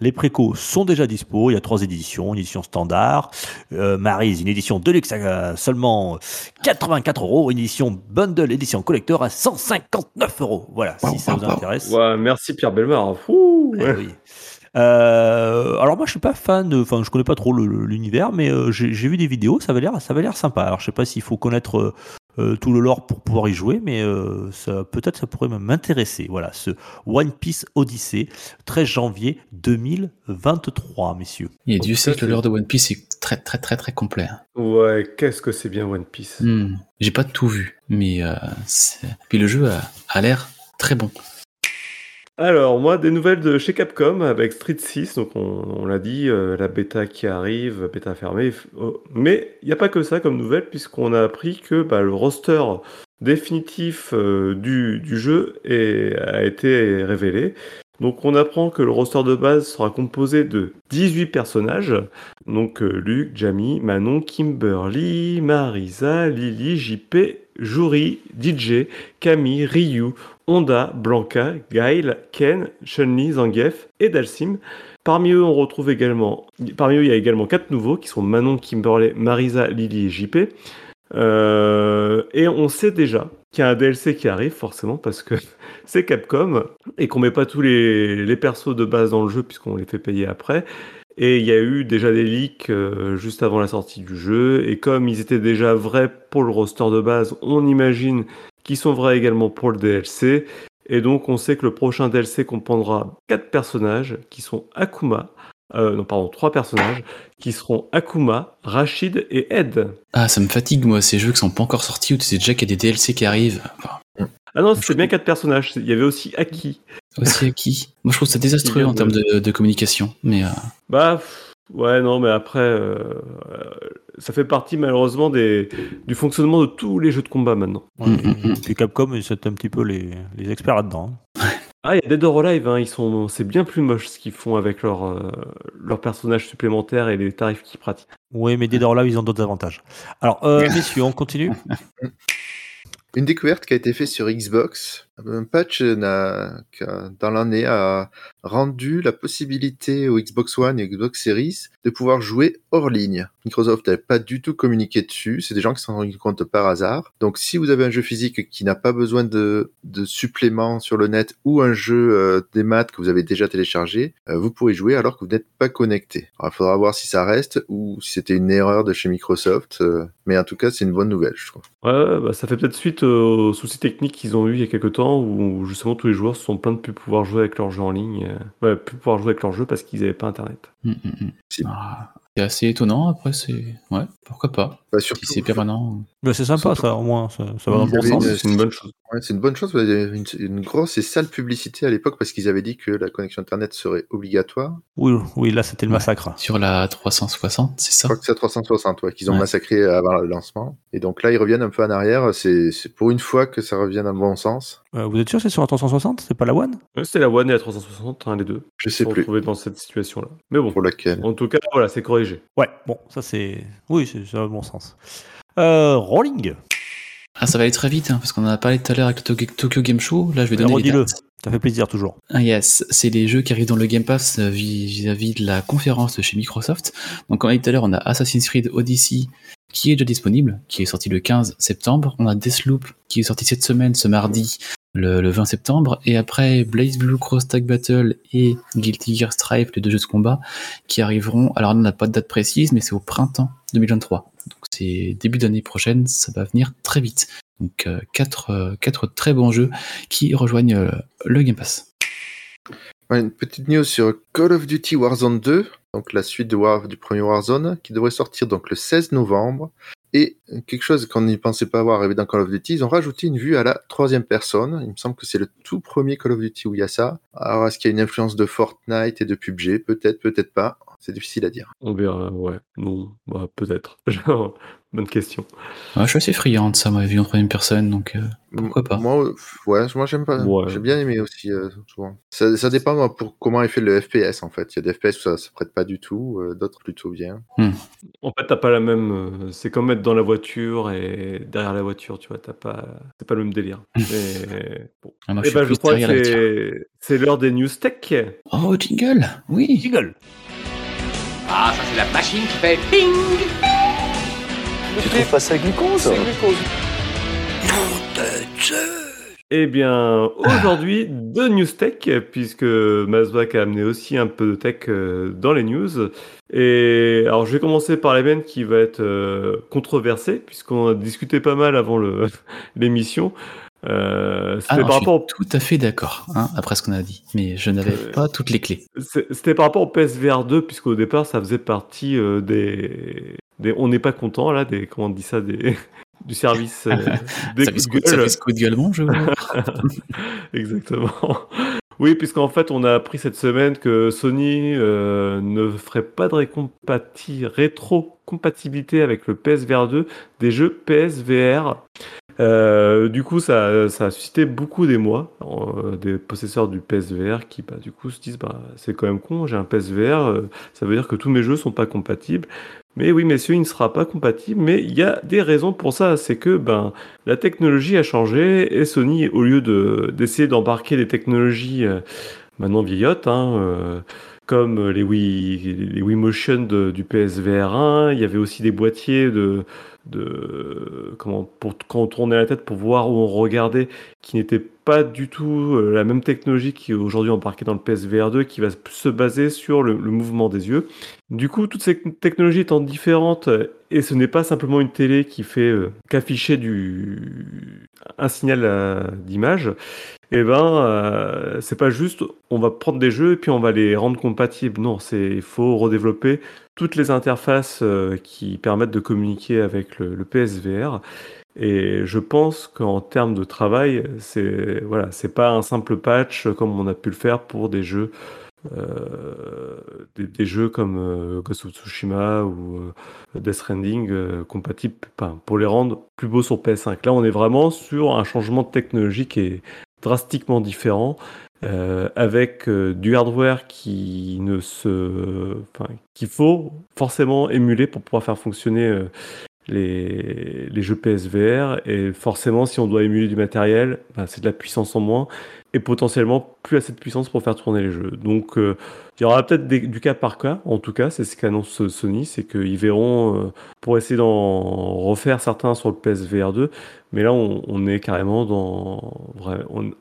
Les précos sont déjà dispo. Il y a trois éditions. Une édition standard, euh, Maryse, une édition deluxe à seulement 84 euros. Une édition bundle, édition collector à 159 euros. Voilà, si ça vous intéresse. Ouais, merci Pierre Belmar. Eh ouais. oui. Euh, alors moi je suis pas fan de, enfin je connais pas trop l'univers, mais euh, j'ai vu des vidéos, ça va l'air, ça va l'air sympa. Alors je sais pas s'il faut connaître euh, euh, tout le lore pour pouvoir y jouer, mais euh, ça peut-être ça pourrait m'intéresser. Voilà, ce One Piece Odyssey, 13 janvier 2023, messieurs. Et Dieu sait que le lore de One Piece est très très très très complet. hein. Ouais, qu'est-ce que c'est bien One Piece? Hmm. J'ai pas tout vu, mais euh, c'est- puis le jeu a, a l'air très bon. Alors, moi, des nouvelles de chez Capcom avec Street 6. Donc, on, l'a dit, euh, la bêta qui arrive, bêta fermée. oh, Mais il n'y a pas que ça comme nouvelle, puisqu'on a appris que bah, le roster définitif euh, du, jeu a été révélé. Donc, on apprend que le roster de base sera composé de 18 personnages. Donc, euh, Luke, Jamie, Manon, Kimberly, Marisa, Lily, JP, Juri, DJ, Camille, Ryu, Honda, Blanca, Gail, Ken, Chun-Li, Zangief et Dalsim. Parmi eux, on retrouve également, parmi eux, il y a également quatre nouveaux qui sont Manon, Kimberley, Marisa, Lily et JP. Euh, et on sait déjà qu'il y a un DLC qui arrive forcément parce que c'est Capcom et qu'on met pas tous les persos de base dans le jeu puisqu'on les fait payer après. Et il y a eu déjà des leaks euh, juste avant la sortie du jeu. Et comme ils étaient déjà vrais pour le roster de base, on imagine qu'ils sont vrais également pour le DLC. Et donc on sait que le prochain DLC comprendra quatre personnages qui sont Akuma, euh, non pardon, trois personnages qui seront Akuma, Rachid et Ed. Ah, ça me fatigue moi ces jeux qui sont pas encore sortis où tu sais déjà qu'il y a des DLC qui arrivent. Enfin, Ah non, c'est bien quatre personnages. Il y avait aussi Aki. Aussi à qui Moi je trouve ça désastreux en termes de, de communication, mais euh, Bah ouais non mais après euh, euh, ça fait partie malheureusement des, du fonctionnement de tous les jeux de combat maintenant. Ouais, Mm, et- mm, et puis Capcom, c'est un petit peu les, les experts là-dedans. hein. Ah il y a Dead or Alive, hein, ils sont c'est bien plus moche ce qu'ils font avec leurs euh, leurs personnages supplémentaires et les tarifs qu'ils pratiquent. Oui, mais Dead or Alive, ils ont d'autres avantages. Alors, euh, messieurs, on continue. Une découverte qui a été faite sur Xbox. Un patch dans l'année a rendu la possibilité au Xbox One et Xbox Series de pouvoir jouer hors ligne. Microsoft n'avait pas du tout communiqué dessus. C'est des gens qui s'en sont rendus compte par hasard. Donc, si vous avez un jeu physique qui n'a pas besoin de, de supplément sur le net ou un jeu euh, des maths que vous avez déjà téléchargé, euh, vous pourrez jouer alors que vous n'êtes pas connecté. Il faudra voir si ça reste ou si c'était une erreur de chez Microsoft. euh, mais en tout cas, c'est une bonne nouvelle, je trouve. Ouais, bah, ça fait peut-être suite aux soucis techniques qu'ils ont eu il y a quelques temps où justement tous les joueurs se sont plaints de plus pouvoir jouer avec leur jeu en ligne, euh, ouais, plus pouvoir jouer avec leur jeu parce qu'ils n'avaient pas internet. mm, mm, mm. Ah, c'est assez étonnant. Après c'est ouais, pourquoi pas Bah, Si surtout, c'est permanent. Mais c'est sympa, ça, au moins. Ça, ça va dans bon sens. une- C'est une bonne chose. Ouais, c'est une bonne chose. Une, une grosse et sale publicité à l'époque parce qu'ils avaient dit que la connexion Internet serait obligatoire. Oui, oui, là, c'était le Ouais. massacre. Sur la 360, c'est Je ça crois que c'est à 360 ouais, qu'ils ont Ouais. massacré avant le lancement. Et donc là, ils reviennent un peu en arrière. C'est c'est pour une fois que ça revient dans le bon sens. Euh, vous êtes sûr que c'est sur la 360 C'est pas la One? Ouais, C'était la One et la 360, un des deux. Je sais se plus dans cette situation-là. Mais bon, pour laquelle? en tout cas, voilà, c'est corrigé. Ouais, bon, ça c'est. Oui, c'est ça le bon sens. Euh, Rolling, Ah, ça va aller très vite, hein, parce qu'on en a parlé tout à l'heure avec le Tokyo- Game Show. Là, je vais donner les redis-le, ça fait plaisir toujours. Ah yes, c'est les jeux qui arrivent dans le Game Pass vis- vis-à-vis de la conférence de chez Microsoft. Donc, comme on a dit tout à l'heure, on a Assassin's Creed Odyssey qui est déjà disponible, qui est sorti le 15 septembre. On a Deathloop qui est sorti cette semaine, ce mardi, le, le 20 septembre. Et après, Blaze Blue Cross Tag Battle et Guilty Gear Strive, les deux jeux de combat, qui arriveront. Alors, on n'a pas de date précise, mais c'est au printemps 2023. Début d'année prochaine, ça va venir très vite. Donc, euh, quatre, euh, quatre très bons jeux qui rejoignent euh, le Game Pass. Une petite news sur Call of Duty Warzone 2. donc la suite de War- du premier Warzone, qui devrait sortir donc le 16 novembre. Et quelque chose qu'on n'y pensait pas avoir arrivé dans Call of Duty, ils ont rajouté une vue à la troisième personne. Il me semble que c'est le tout premier Call of Duty où il y a ça. Alors, est-ce qu'il y a une influence de Fortnite et de PUBG Peut-être, peut-être pas. C'est difficile à dire. On verra, ouais. Non, bah, peut-être. Bonne question. Ouais, je suis assez friand de ça, moi, vu en troisième personne, donc euh, pourquoi pas. Moi, ouais, moi j'aime pas. Ouais. J'ai bien aimé aussi. euh, souvent. Ça, ça dépend moi, pour comment est fait le FPS en fait. Il y a des FPS où ça se prête pas du tout, euh, d'autres plutôt bien. En fait, t'as pas la même. C'est comme être dans la voiture et derrière la voiture, tu vois. T'as pas. C'est pas le même délire. Mais bon. Ah, moi, Eh je suis ben, je plus crois derrière la que c'est c'est l'heure des news tech. Oh, jingle Oui Jiggle Ah, ça c'est la machine qui fait ping Tu trouves pas ça glucose ça Eh bien, aujourd'hui, deux news tech, puisque Mazbak a amené aussi un peu de tech euh, dans les news. Et alors, je vais commencer par l'événement qui va être euh, controversé, puisqu'on a discuté pas mal avant le- l'émission. Euh, Ah non, par je suis rapport au tout à fait d'accord, hein, après ce qu'on a dit, mais je n'avais Euh, pas toutes les clés. C'était par rapport au PSVR 2, puisqu'au départ, ça faisait partie euh, des, des- On n'est pas content, là, des. Comment on dit ça des, Du service euh, des de coup, ça gueule. fait ce coup de gueule, bon, je vois. Exactement. Oui, puisqu'en fait, on a appris cette semaine que Sony euh, ne ferait pas de rétro-compatibilité avec le PSVR 2 des jeux PSVR. Euh, du coup, ça, a suscité beaucoup d'émoi euh, des possesseurs du PSVR qui, bah, du coup, se disent bah, c'est quand même con, j'ai un PSVR, euh, ça veut dire que tous mes jeux sont pas compatibles. Mais oui, messieurs, il ne sera pas compatible. Mais il y a des raisons pour ça. C'est que ben, la technologie a changé et Sony, au lieu de- d'essayer d'embarquer des technologies euh, maintenant vieillottes, hein, comme les Wii, les Wii Motion de- du PSVR 1, il y avait aussi des boîtiers de, de comment pour quand on tournait la tête pour voir où on regardait, qui n'étaient pas du tout euh, la même technologie qui est aujourd'hui embarquée dans le PSVR 2, qui va se baser sur le, mouvement des yeux. Du coup, toutes ces technologies étant différentes, et ce n'est pas simplement une télé qui fait euh, qu'afficher du un signal euh, d'image, et ben euh, c'est pas juste on va prendre des jeux et puis on va les rendre compatibles. Non, il faut redévelopper toutes les interfaces qui permettent de communiquer avec le, le PSVR. Et je pense qu'en termes de travail, c'est voilà, c'est pas un simple patch comme on a pu le faire pour des jeux, euh, des, jeux comme euh, Ghost of Tsushima ou euh, Death Stranding compatibles, pour les rendre plus beaux sur PS5. Là, on est vraiment sur un changement de technologie qui est drastiquement différent. avec du hardware qui ne se, qu'il faut forcément émuler pour pouvoir faire fonctionner les, les jeux PSVR. Et forcément, si on doit émuler du matériel, ben, c'est de la puissance en moins potentiellement plus assez de puissance pour faire tourner les jeux. Donc, euh, il y aura peut-être du cas par cas. En tout cas, c'est ce qu'annonce Sony, c'est qu'ils verront euh, pour essayer d'en refaire certains sur le PSVR 2. Mais là, on, est carrément dans,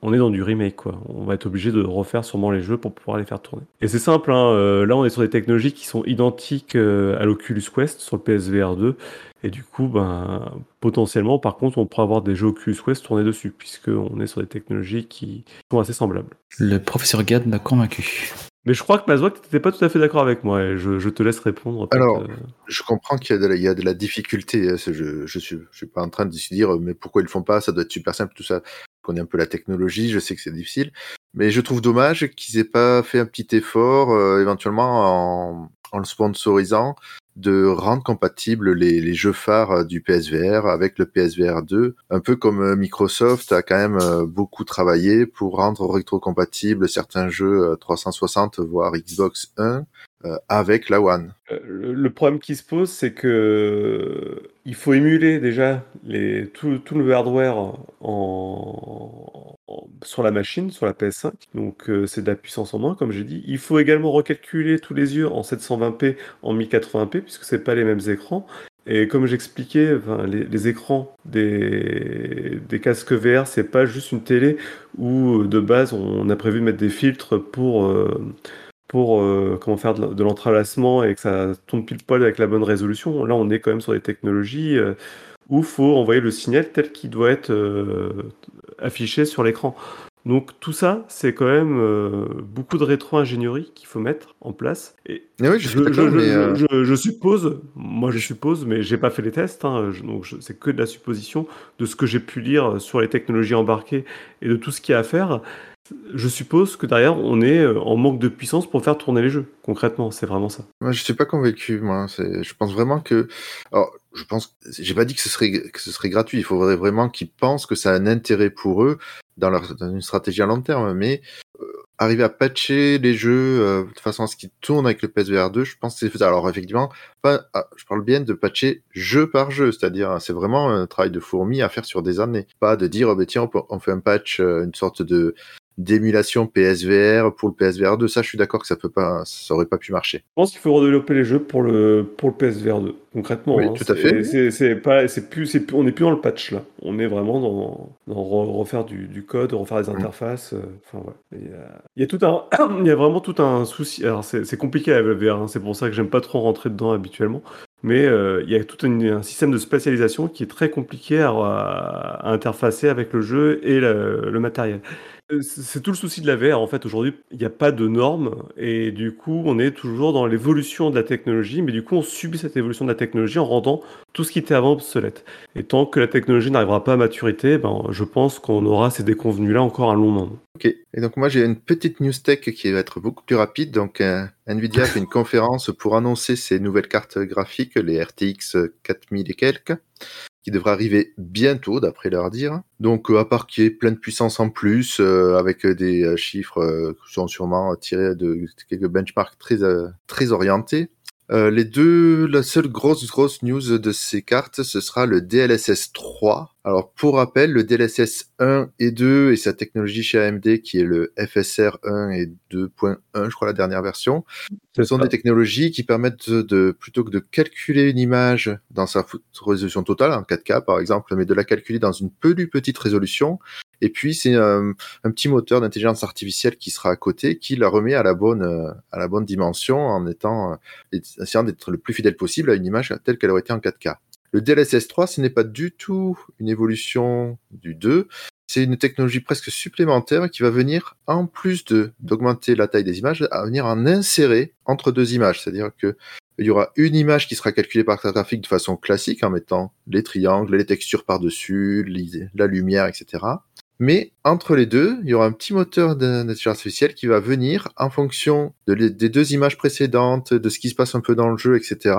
on, est dans du remake, quoi. On va être obligé de refaire sûrement les jeux pour pouvoir les faire tourner. Et c'est simple, hein, euh, là, on est sur des technologies qui sont identiques euh, à l'Oculus Quest sur le PSVR 2. Et du coup, ben, potentiellement, par contre, on pourra avoir des jeux Oculus Quest tournés dessus, puisqu'on est sur des technologies qui sont assez semblables. Le professeur Gad m'a convaincu. Mais je crois que Mazouak, tu n'étais pas tout à fait d'accord avec moi, et je, je te laisse répondre. Alors, euh, Je comprends qu'il y, a de la- il y a de la difficulté. hein, Je, je suis, je suis pas en train de se dire, mais pourquoi ils le font pas Ça doit être super simple, tout ça. Je connais un peu la technologie, je sais que c'est difficile, mais je trouve dommage qu'ils aient pas fait un petit effort, euh, éventuellement en, en le sponsorisant, de rendre compatibles les, les jeux phares euh, du PSVR avec le PSVR 2, un peu comme euh, Microsoft a quand même euh, beaucoup travaillé pour rendre rétro-compatibles certains jeux euh, 360 voire Xbox 1 euh, avec la One. Le, problème qui se pose, c'est que il faut émuler déjà les, tout, tout le hardware en, sur la machine, sur la PS5. Donc euh, c'est de la puissance en moins, comme j'ai dit. Il faut également recalculer tous les yeux en 720p, en 1080p, puisque c'est pas les mêmes écrans. Et comme j'expliquais, les, écrans des, casques VR, c'est pas juste une télé où de base on a prévu de mettre des filtres pour euh, pour euh, comment faire de, l'entrelacement et que ça tourne pile poil avec la bonne résolution. Là, on est quand même sur des technologies euh, où il faut envoyer le signal tel qu'il doit être euh, affiché sur l'écran. Donc tout ça, c'est quand même euh, beaucoup de rétro-ingénierie qu'il faut mettre en place. Et oui, je je, je- euh, je- suppose, moi je suppose, mais j'ai pas fait les tests, hein, je- donc c'est que de la supposition de ce que j'ai pu lire sur les technologies embarquées et de tout ce qu'il y a à faire. Je suppose que derrière, on est euh, en manque de puissance pour faire tourner les jeux. Concrètement, c'est vraiment ça. Moi, je suis pas convaincu. Moi, je pense vraiment que, alors, je pense, j'ai pas dit que ce serait que ce serait gratuit. Il faudrait vraiment qu'ils pensent que ça a un intérêt pour eux dans leur une stratégie à long terme. Mais euh, arriver à patcher les jeux euh, de façon à ce qu'ils tournent avec le PSVR 2, je pense que c'est. Alors effectivement, ah, je parle bien de patcher jeu par jeu, c'est-à-dire c'est vraiment un travail de fourmi à faire sur des années, pas de dire oh, ben, tiens on, fait un patch, une sorte de d'émulation PSVR pour le PSVR 2. Ça, je suis d'accord que ça peut pas, ça aurait pas pu marcher. Je pense qu'il faut redévelopper les jeux pour le, pour le PSVR 2, concrètement. Oui, hein. tout à fait. C'est, pas, c'est plus, c'est plus- on n'est plus dans le patch là. On est vraiment dans, dans re- refaire du, du code, refaire des Mm. interfaces. euh, Enfin, ouais. Il y, a, il y a tout un, il y a vraiment tout un souci. Alors, c'est, compliqué à le VR, hein. c'est pour ça que j'aime pas trop rentrer dedans habituellement. Mais euh, il y a tout un, un système de spatialisation qui est très compliqué à, à interfacer avec le jeu et le, le matériel. Euh, C'est c'est tout le souci de la VR en fait. Aujourd'hui, il n'y a pas de normes et du coup, on est toujours dans l'évolution de la technologie, mais du coup, on subit cette évolution de la technologie en rendant tout ce qui était avant obsolète. Et tant que la technologie n'arrivera pas à maturité, ben, je pense qu'on aura ces déconvenus-là encore un long moment. Ok. Et donc moi j'ai une petite news tech qui va être beaucoup plus rapide. Donc euh, Nvidia fait une conférence pour annoncer ses nouvelles cartes graphiques, les RTX 4000 et quelques, qui devraient arriver bientôt d'après leur dire. Donc euh, à part qu'il y ait plein de puissance en plus, euh, avec des euh, chiffres euh, qui sont sûrement tirés de quelques benchmarks très très orientés. Les deux, la seule grosse grosse news de ces cartes, ce sera le DLSS 3. Alors pour rappel, le DLSS 1 et 2 et sa technologie chez AMD qui est le FSR 1 et 2.1, je crois la dernière version, ce sont des technologies qui permettent de, de- plutôt que de calculer une image dans sa résolution totale en 4K par exemple, mais de la calculer dans une plus petite résolution. Et puis c'est euh, un petit moteur d'intelligence artificielle qui sera à côté, qui la remet à la bonne euh, à la bonne dimension en étant euh, essayant d'être le plus fidèle possible à une image telle qu'elle aurait été en 4K. Le DLSS 3, ce n'est pas du tout une évolution du 2, c'est une technologie presque supplémentaire qui va venir, en plus d'augmenter la taille des images, à venir en insérer entre deux images. C'est-à-dire que il y aura une image qui sera calculée par graphique de façon classique en mettant les triangles, les textures par-dessus, la lumière, etc. Mais entre les deux, il y aura un petit moteur d'intelligence artificielle qui va venir en fonction des deux images précédentes, de ce qui se passe un peu dans le jeu, etc.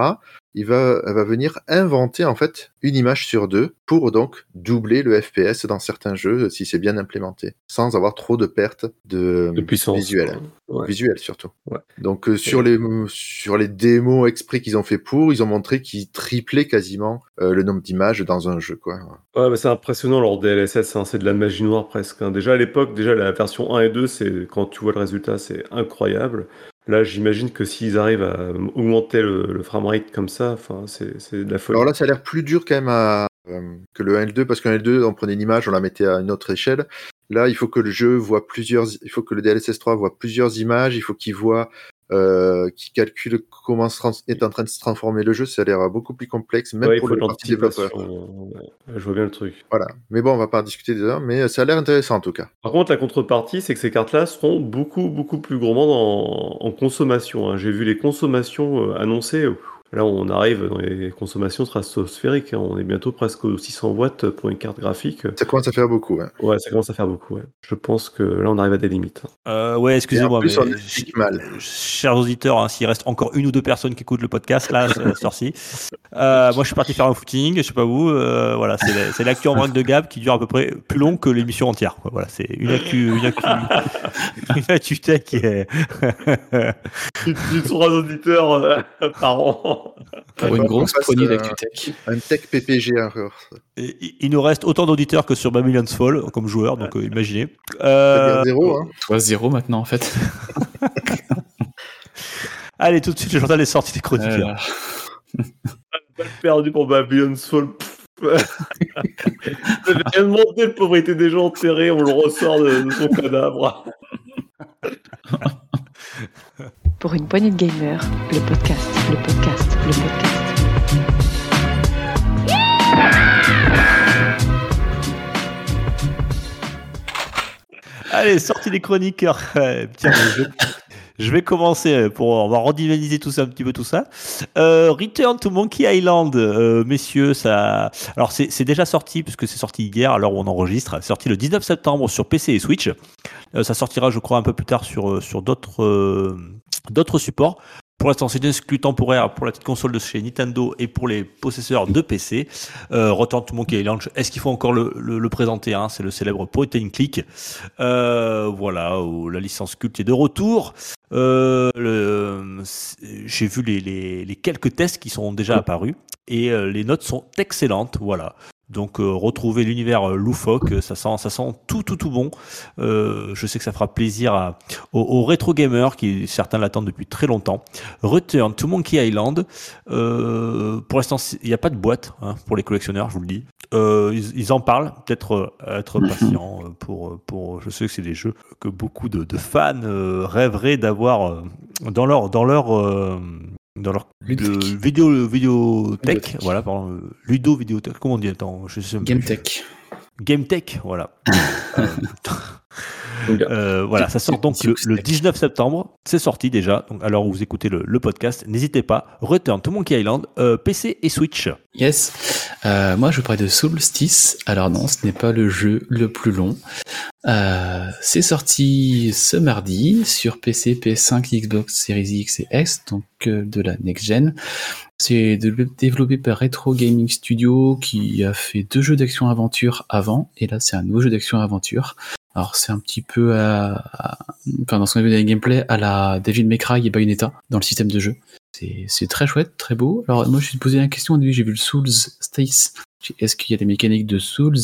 Il va, elle va venir inventer en fait une image sur deux pour donc doubler le FPS dans certains jeux si c'est bien implémenté, sans avoir trop de pertes de, De puissance. visuelle, Ouais. visuelle surtout. Ouais. Donc euh, sur les sur les démos exprès qu'ils ont fait pour, ils ont montré qu'ils triplaient quasiment euh, le nombre d'images dans un jeu quoi. Ouais, mais c'est impressionnant leur DLSS, hein, c'est de la magie noire presque. hein. Déjà à l'époque, déjà la version 1 et 2, c'est quand tu vois le résultat, c'est incroyable. Là, j'imagine que s'ils arrivent à augmenter le, le framerate comme ça, c'est de la folie. Alors là, ça a l'air plus dur quand même à, euh, que le 1 et le 2, parce qu'un et le 2, on prenait une image, on la mettait à une autre échelle. Là, il faut que le jeu voit plusieurs, il faut que le DLSS 3 voit plusieurs images, il faut qu'il voit, euh, qu'il calcule comment est en train de se transformer le jeu. Ça a l'air beaucoup plus complexe, même Ouais, pour le de parti développeur. l'anticipation. Ouais, je vois bien le truc. Voilà. Mais bon, on va pas en discuter heures, mais ça a l'air intéressant en tout cas. Par contre, la contrepartie, c'est que ces cartes-là seront beaucoup, beaucoup plus gourmandes en, en consommation. hein. J'ai vu les consommations euh, annoncées. Là, on arrive dans les consommations stratosphériques. hein. On est bientôt presque aux 600 watts pour une carte graphique. Ça commence à faire beaucoup. Hein. Ouais, ça commence à faire beaucoup. ouais. Je pense que là, on arrive à des limites. hein. Euh, ouais, excusez-moi, mais mal. chers auditeurs, hein, s'il reste encore une ou deux personnes qui écoutent le podcast, là, ce soir-ci, euh, moi je suis parti faire un footing, je sais pas vous, euh, voilà, c'est la- c'est l'actu en vrac de Gab qui dure à peu près plus long que l'émission entière. quoi. Voilà, c'est une actu, une actu, une actu tech qui est. Trois auditeurs euh, par an. Pour Ouais, une on grosse passe, poignée euh, d'actu-tech. Un tech PPG encore. Et il- nous reste autant d'auditeurs que sur Babylon's Fall comme joueurs, donc euh, imaginez. Euh, zéro, hein. Toi, zéro maintenant, en fait. allez, tout de suite, le journal est sorti des chroniqueurs. Euh, Balle perdue pour Babylon's Fall. Pff. J'avais rien demandé, le pauvre était déjà enterré, on le ressort de, de son cadavre. Pour une poignée de gamers, le podcast, le podcast, le podcast. Allez, sortie des chroniqueurs. Euh, Tiens, je, vais commencer euh, pour on va tout ça un petit peu tout ça. Euh, Return to Monkey Island, messieurs. Alors c'est déjà sorti puisque c'est sorti hier où on enregistre. Sorti le 19 septembre sur PC et Switch. Ça sortira, je crois, un peu plus tard sur sur d'autres d'autres supports. Pour l'instant, c'est une exclu temporaire pour la petite console de chez Nintendo et pour les possesseurs de PC. Euh, Return to Monkey est-ce qu'il faut encore le, présenter hein? C'est le célèbre point click. Euh, voilà, la licence culte est de retour. Euh, c'est- J'ai vu les, les- quelques tests qui sont déjà apparus et euh, les notes sont excellentes. Voilà. Donc euh, retrouver l'univers euh, loufoque, euh, ça sent, ça sent tout, tout, tout bon. Euh, je sais que ça fera plaisir à, aux, aux rétro gamers qui certains l'attendent depuis très longtemps. Return to Monkey Island. Euh, pour l'instant, il n'y a pas de boîte hein, pour les collectionneurs, je vous le dis. Euh, ils, ils en parlent, peut-être être patient pour, pour. Je sais que c'est des jeux que beaucoup de, de fans euh, rêveraient d'avoir dans leur dans leur euh, dans leur le vidéo vidéotech. Ludothèque. Voilà, pardon, euh, ludo vidéothèque. Comment on dit Attends, je sais. Game Tech. Game Tech, voilà. Euh, euh, voilà, ça sort donc le, le 19 septembre. C'est sorti déjà. Donc, alors vous écoutez le, le podcast, n'hésitez pas. Return to Monkey Island, euh, PC et Switch. Yes. Moi, je parlais de Solstice. Alors non, ce n'est pas le jeu le plus long. Euh, c'est sorti ce mardi sur PC, PS5, Xbox Series X et S, donc euh, de la next gen. C'est développé par Retro Gaming Studio qui a fait deux jeux d'action-aventure avant, et là c'est un nouveau jeu d'action-aventure. Alors c'est un petit peu à, enfin dans son gameplay à la David Cry et Bayonetta dans le système de jeu. C'est très chouette, très beau. Alors moi je me suis posé la question au j'ai vu le Souls Stace. Est-ce qu'il y a des mécaniques de Souls?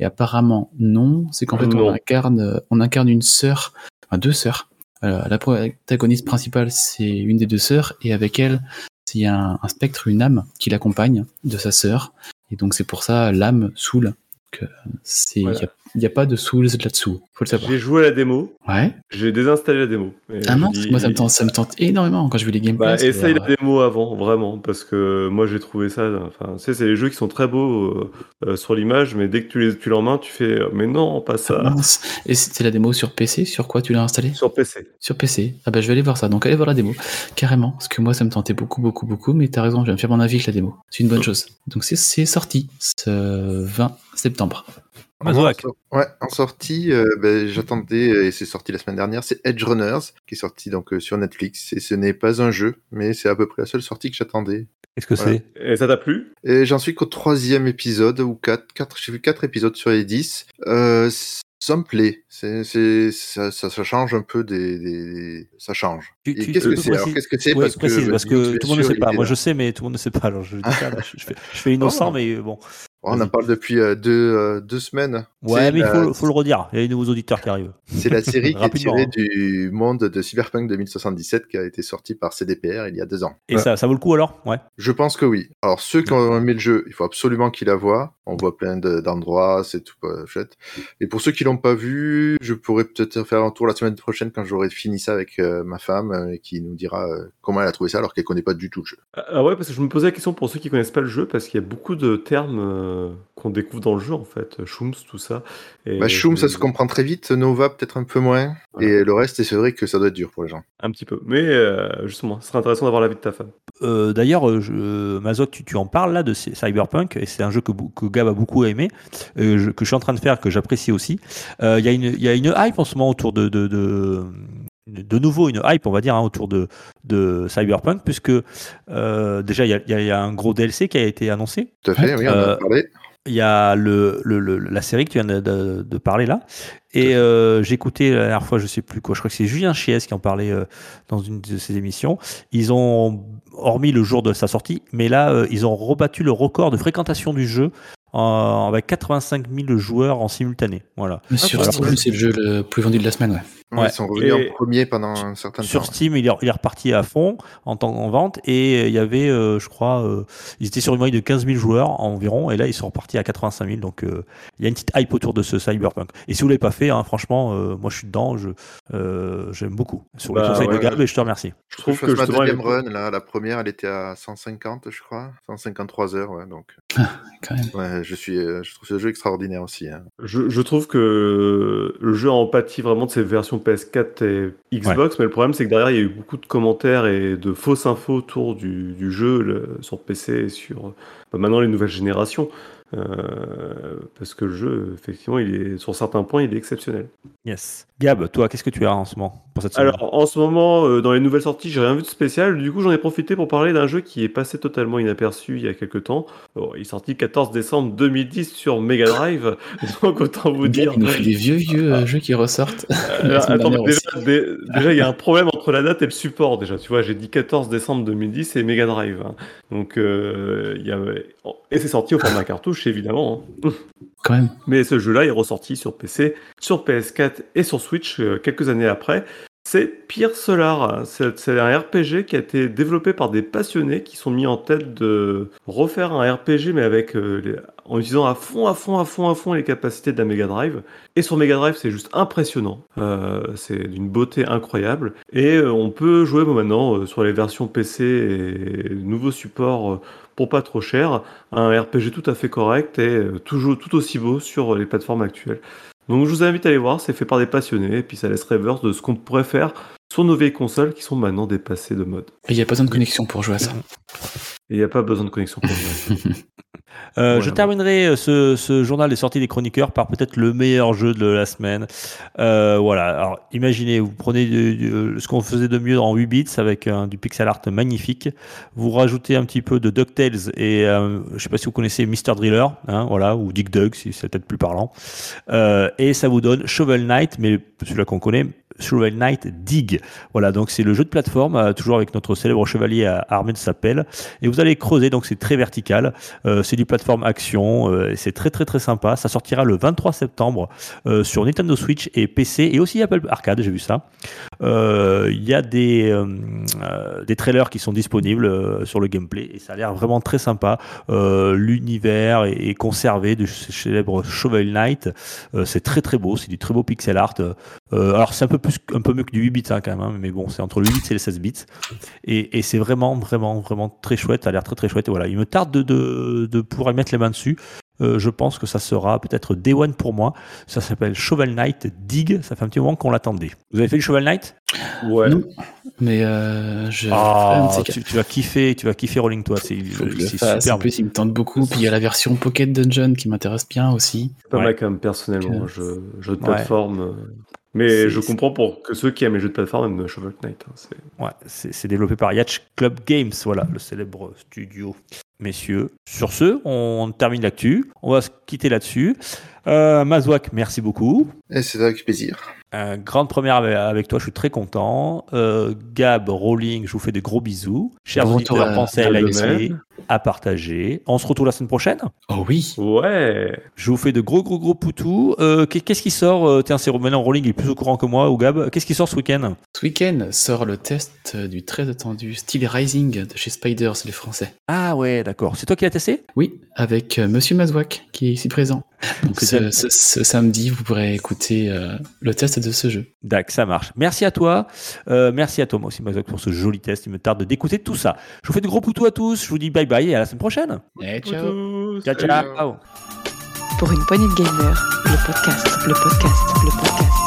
Et apparemment non. C'est qu'en fait on incarne, on incarne une sœur, enfin deux sœurs. Euh, la protagoniste principale c'est une des deux sœurs et avec elle il y a un, un spectre, une âme qui l'accompagne de sa sœur. Et donc c'est pour ça l'âme Soul. Il Voilà. a- n'y a, pas de Souls là-dessous. Faut le savoir. J'ai joué à la démo, Ouais. j'ai désinstallé la démo. Ah non, dis- moi ça me tente, ça me tente énormément quand je vu les gameplays. Bah, essaye euh, la démo avant, vraiment, parce que moi j'ai trouvé ça. Enfin, tu sais, c'est les jeux qui sont très beaux euh, euh, sur l'image, mais dès que tu les tu l'as en main, tu fais euh, mais non, pas ça. Et c'était la démo sur PC, sur quoi tu l'as installé? Sur PC. Sur PC. Ah bah je vais aller voir ça. Donc allez voir la démo. Carrément. Parce que moi ça me tentait beaucoup, beaucoup, beaucoup. Mais t'as raison, je vais me faire mon avis avec la démo. C'est une bonne chose. Donc c'est, c'est sorti ce 20 septembre. En Ouais, en sortie, euh, ben, j'attendais, et c'est sorti la semaine dernière, c'est Edge Runners, qui est sorti donc euh, sur Netflix. Et ce n'est pas un jeu, mais c'est à peu près la seule sortie que j'attendais. Qu'est-ce que Voilà. c'est? Et ça t'a plu? Et j'en suis qu'au troisième épisode, ou quatre, quatre j'ai vu quatre épisodes sur les dix. Euh, ça me plaît. C'est, c'est, ça, ça, ça change un peu des, des- ça change. Tu- Et tu- qu'est-ce que c'est? Alors, qu'est-ce que c'est? Parce précise, que, parce que tout le monde ne sait pas. Moi, je sais, mais tout le monde ne sait pas. Alors, je dis ça, là, je, je fais, je fais innocent, Oh. mais bon. On en parle depuis euh, deux, euh, deux semaines. Ouais, mais il la- faut, faut le redire. Il y a des nouveaux auditeurs qui arrivent. C'est la série qui est tirée hein. du monde de Cyberpunk 2077 qui a été sortie par CDPR il y a deux ans. Et ça, ça vaut le coup alors? Ouais. Je pense que oui. Alors ceux qui ont aimé le jeu, il faut absolument qu'ils la voient. On voit plein de- d'endroits, c'est tout euh, chouette. Et pour ceux qui l'ont pas vu, je pourrais peut-être faire un tour la semaine prochaine quand j'aurai fini ça avec euh, ma femme euh, et qui nous dira euh, comment elle a trouvé ça alors qu'elle connaît pas du tout le jeu. Ah ah ouais, parce que je me posais la question pour ceux qui connaissent pas le jeu, parce qu'il y a beaucoup de termes euh, qu'on découvre dans le jeu en fait, Shooms, tout ça. Et Bah, ça se comprend très vite. Nova, peut-être un peu moins. Et le reste, c'est vrai que ça doit être dur pour les gens. Un petit peu. Mais euh, justement, ce serait intéressant d'avoir l'avis de ta femme. Euh, D'ailleurs, je- Mazot, tu, tu en parles là de Cyberpunk, et c'est un jeu que, Gab a beaucoup aimé, euh, que je suis en train de faire, que j'apprécie aussi. Euh, Il y, a une- il y a une hype en ce moment autour de. de, de de nouveau une hype, on va dire, hein, autour de, de Cyberpunk, puisque euh, déjà il y a- y, y un gros DLC qui a été annoncé. Tout à fait, oui, on en Euh, a parlé. Il y a le, le- le- la série que tu viens de, de- de parler là. Et euh, j'ai écouté la dernière fois, je sais plus quoi, je crois que c'est Julien Chies qui en parlait euh, dans une de ses émissions. Ils ont, hormis le jour de sa sortie, mais là, euh, ils ont rebattu le record de fréquentation du jeu en- avec 85 000 joueurs en simultané. Voilà. Sur voilà. Steam, c'est le jeu le plus vendu de la semaine, ouais. Ouais. Ils sont revenus Et- en premier pendant un certain Sur temps. Steam, il est, il est reparti à fond en, temps, en vente et euh, il y avait, euh, je crois, euh, ils étaient sur une moyenne de 15 000 joueurs environ et là ils sont repartis à 85 000. Donc euh, il y a une petite hype autour de ce Cyberpunk. Et si vous l'avez pas fait, hein, franchement, euh, moi je suis dedans, je euh, j'aime beaucoup. Sur le Bah, conseil ouais, de Gab, et je te remercie. Je Je trouve fasse que ma deuxième run, là, la première, elle était à 150, je crois, 153 heures, ouais, donc Quand même. ouais, je suis, euh, je trouve ce jeu extraordinaire aussi. hein. Je, je trouve que le jeu a empathie vraiment de ses versions PS4 et Xbox, mais le problème c'est que derrière il y a eu beaucoup de commentaires et de fausses infos autour du, du jeu le- sur PC et sur bah, maintenant les nouvelles générations. Euh, parce que le jeu, effectivement, il est sur certains points, il est exceptionnel. Yes. Gab, toi, qu'est-ce que tu as en ce moment pour cette Alors, en ce moment, euh, dans les nouvelles sorties, j'ai rien vu de spécial. Du coup, j'en ai profité pour parler d'un jeu qui est passé totalement inaperçu il y a quelques temps. Bon, il est sorti 14 décembre 2010 sur Mega Drive. Donc, autant vous dire. Il nous fait des vieux, vieux euh, jeux qui ressortent. Attends, déjà, dé- déjà, il y a un problème entre la date et le support. Déjà, tu vois, j'ai dit 14 décembre 2010 et Mega Drive. hein. Donc, euh, il y a... et c'est sorti au format cartouche, évidemment. hein. Quand même. Mais ce jeu-là est ressorti sur PC, sur PS4 et sur Switch euh, quelques années après. C'est Pierre Solar. C'est un RPG qui a été développé par des passionnés qui sont mis en tête de refaire un RPG, mais avec euh, les- en utilisant à fond, à fond, à fond, à fond les capacités de la Mega Drive. Et sur Mega Drive, c'est juste impressionnant. Euh, c'est d'une beauté incroyable. Et on peut jouer bon, maintenant sur les versions PC et nouveaux supports pour pas trop cher. Un RPG tout à fait correct et euh, toujours tout aussi beau sur les plateformes actuelles. Donc je vous invite à aller voir, c'est fait par des passionnés, et puis ça laisse rêveur de ce qu'on pourrait faire sur nos vieilles consoles qui sont maintenant dépassées de mode. Et il n'y a pas besoin de connexion pour jouer à ça. Et il n'y a pas besoin de connexion pour jouer. Euh. Je terminerai euh, ce, ce journal des sorties des chroniqueurs par peut-être le meilleur jeu de la semaine. Euh, voilà. Alors, imaginez, vous prenez du- du- ce qu'on faisait de mieux en 8 bits avec euh, du pixel art magnifique. Vous rajoutez un petit peu de DuckTales et euh, je sais pas si vous connaissez Mr. Driller, hein, voilà, ou Dick Dug si c'est peut-être plus parlant. Euh, et ça vous donne Shovel Knight, mais celui-là qu'on connaît, Shovel Knight Dig. Voilà, donc c'est le jeu de plateforme, euh, toujours avec notre célèbre chevalier à armé de sa pelle. Et vous allez creuser, donc c'est très vertical. Euh, c'est du plateforme action, euh, c'est très très très sympa. Ça sortira le 23 septembre euh, sur Nintendo Switch et PC et aussi Apple Arcade, j'ai vu ça. Euh, Il y a des, euh, euh, des trailers qui sont disponibles euh, sur le gameplay et ça a l'air vraiment très sympa. Euh, L'univers est, est conservé de ce célèbre Shovel Knight. Euh, c'est très très beau, c'est du très beau pixel art. Euh, alors c'est un peu plus un peu mieux que du 8 bits hein, quand même, hein, mais bon c'est entre le 8 bits et les 16 bits. Et, et c'est vraiment vraiment vraiment très chouette, ça a l'air très très chouette. Et voilà, il me tarde de, de, de pouvoir y mettre les mains dessus. Euh, je pense que ça sera peut-être Day One pour moi. Ça s'appelle Shovel Knight Dig. Ça fait un petit moment qu'on l'attendait. Vous avez fait le Shovel Knight? Ouais. Non. Mais euh, je. Ah, tu, tu vas kiffer, tu vas kiffer Rolling Toi. C'est je fasse. En superbe. plus, il me tente beaucoup. Puis il y a la version Pocket Dungeon qui m'intéresse bien aussi. Pas Ouais. mal quand même, personnellement, Que- un jeu, de plateforme. euh. Mais je comprends pour que ceux qui aiment les jeux de plateforme aiment Shovel Knight. hein, c'est- Ouais, c'est c'est développé par Yacht Club Games, voilà, le célèbre studio. Messieurs, sur ce, on termine l'actu. On va se quitter là-dessus. Euh, Mazouak, merci beaucoup. Et c'est avec plaisir. Euh, grande première avec- toi, je suis très content. Euh, Gab, Rolling, je vous fais des gros bisous. Chers Bon auditeurs, à- pensez à liker, à partager. On se retrouve la semaine prochaine. Oh oui. Ouais. Je vous fais de gros, gros, gros poutous. Euh, qu'est- Qu'est-ce qui sort Tiens, c'est maintenant Rolling il est plus au courant que moi, ou Gab. Qu'est-ce qui sort ce week-end? Ce week-end sort le test du très attendu Steel Rising de chez Spiders, les Français. Ah ouais, d'accord. C'est toi qui l'as testé? Oui, avec Monsieur Mazouak qui est ici présent. Donc C'est ce, bien. ce- ce samedi, vous pourrez écouter euh, le test de ce jeu. D'accord, ça marche. Merci à toi. Euh, merci à toi, moi aussi, Mazouak, pour ce joli test. Il me tarde d'écouter tout ça. Je vous fais de gros poutous à tous. Je vous dis bye bye et à la semaine prochaine. Et ciao. Poutou, Ciao, salut. ciao. Pour une poignée de gamers, le podcast, le podcast, le podcast.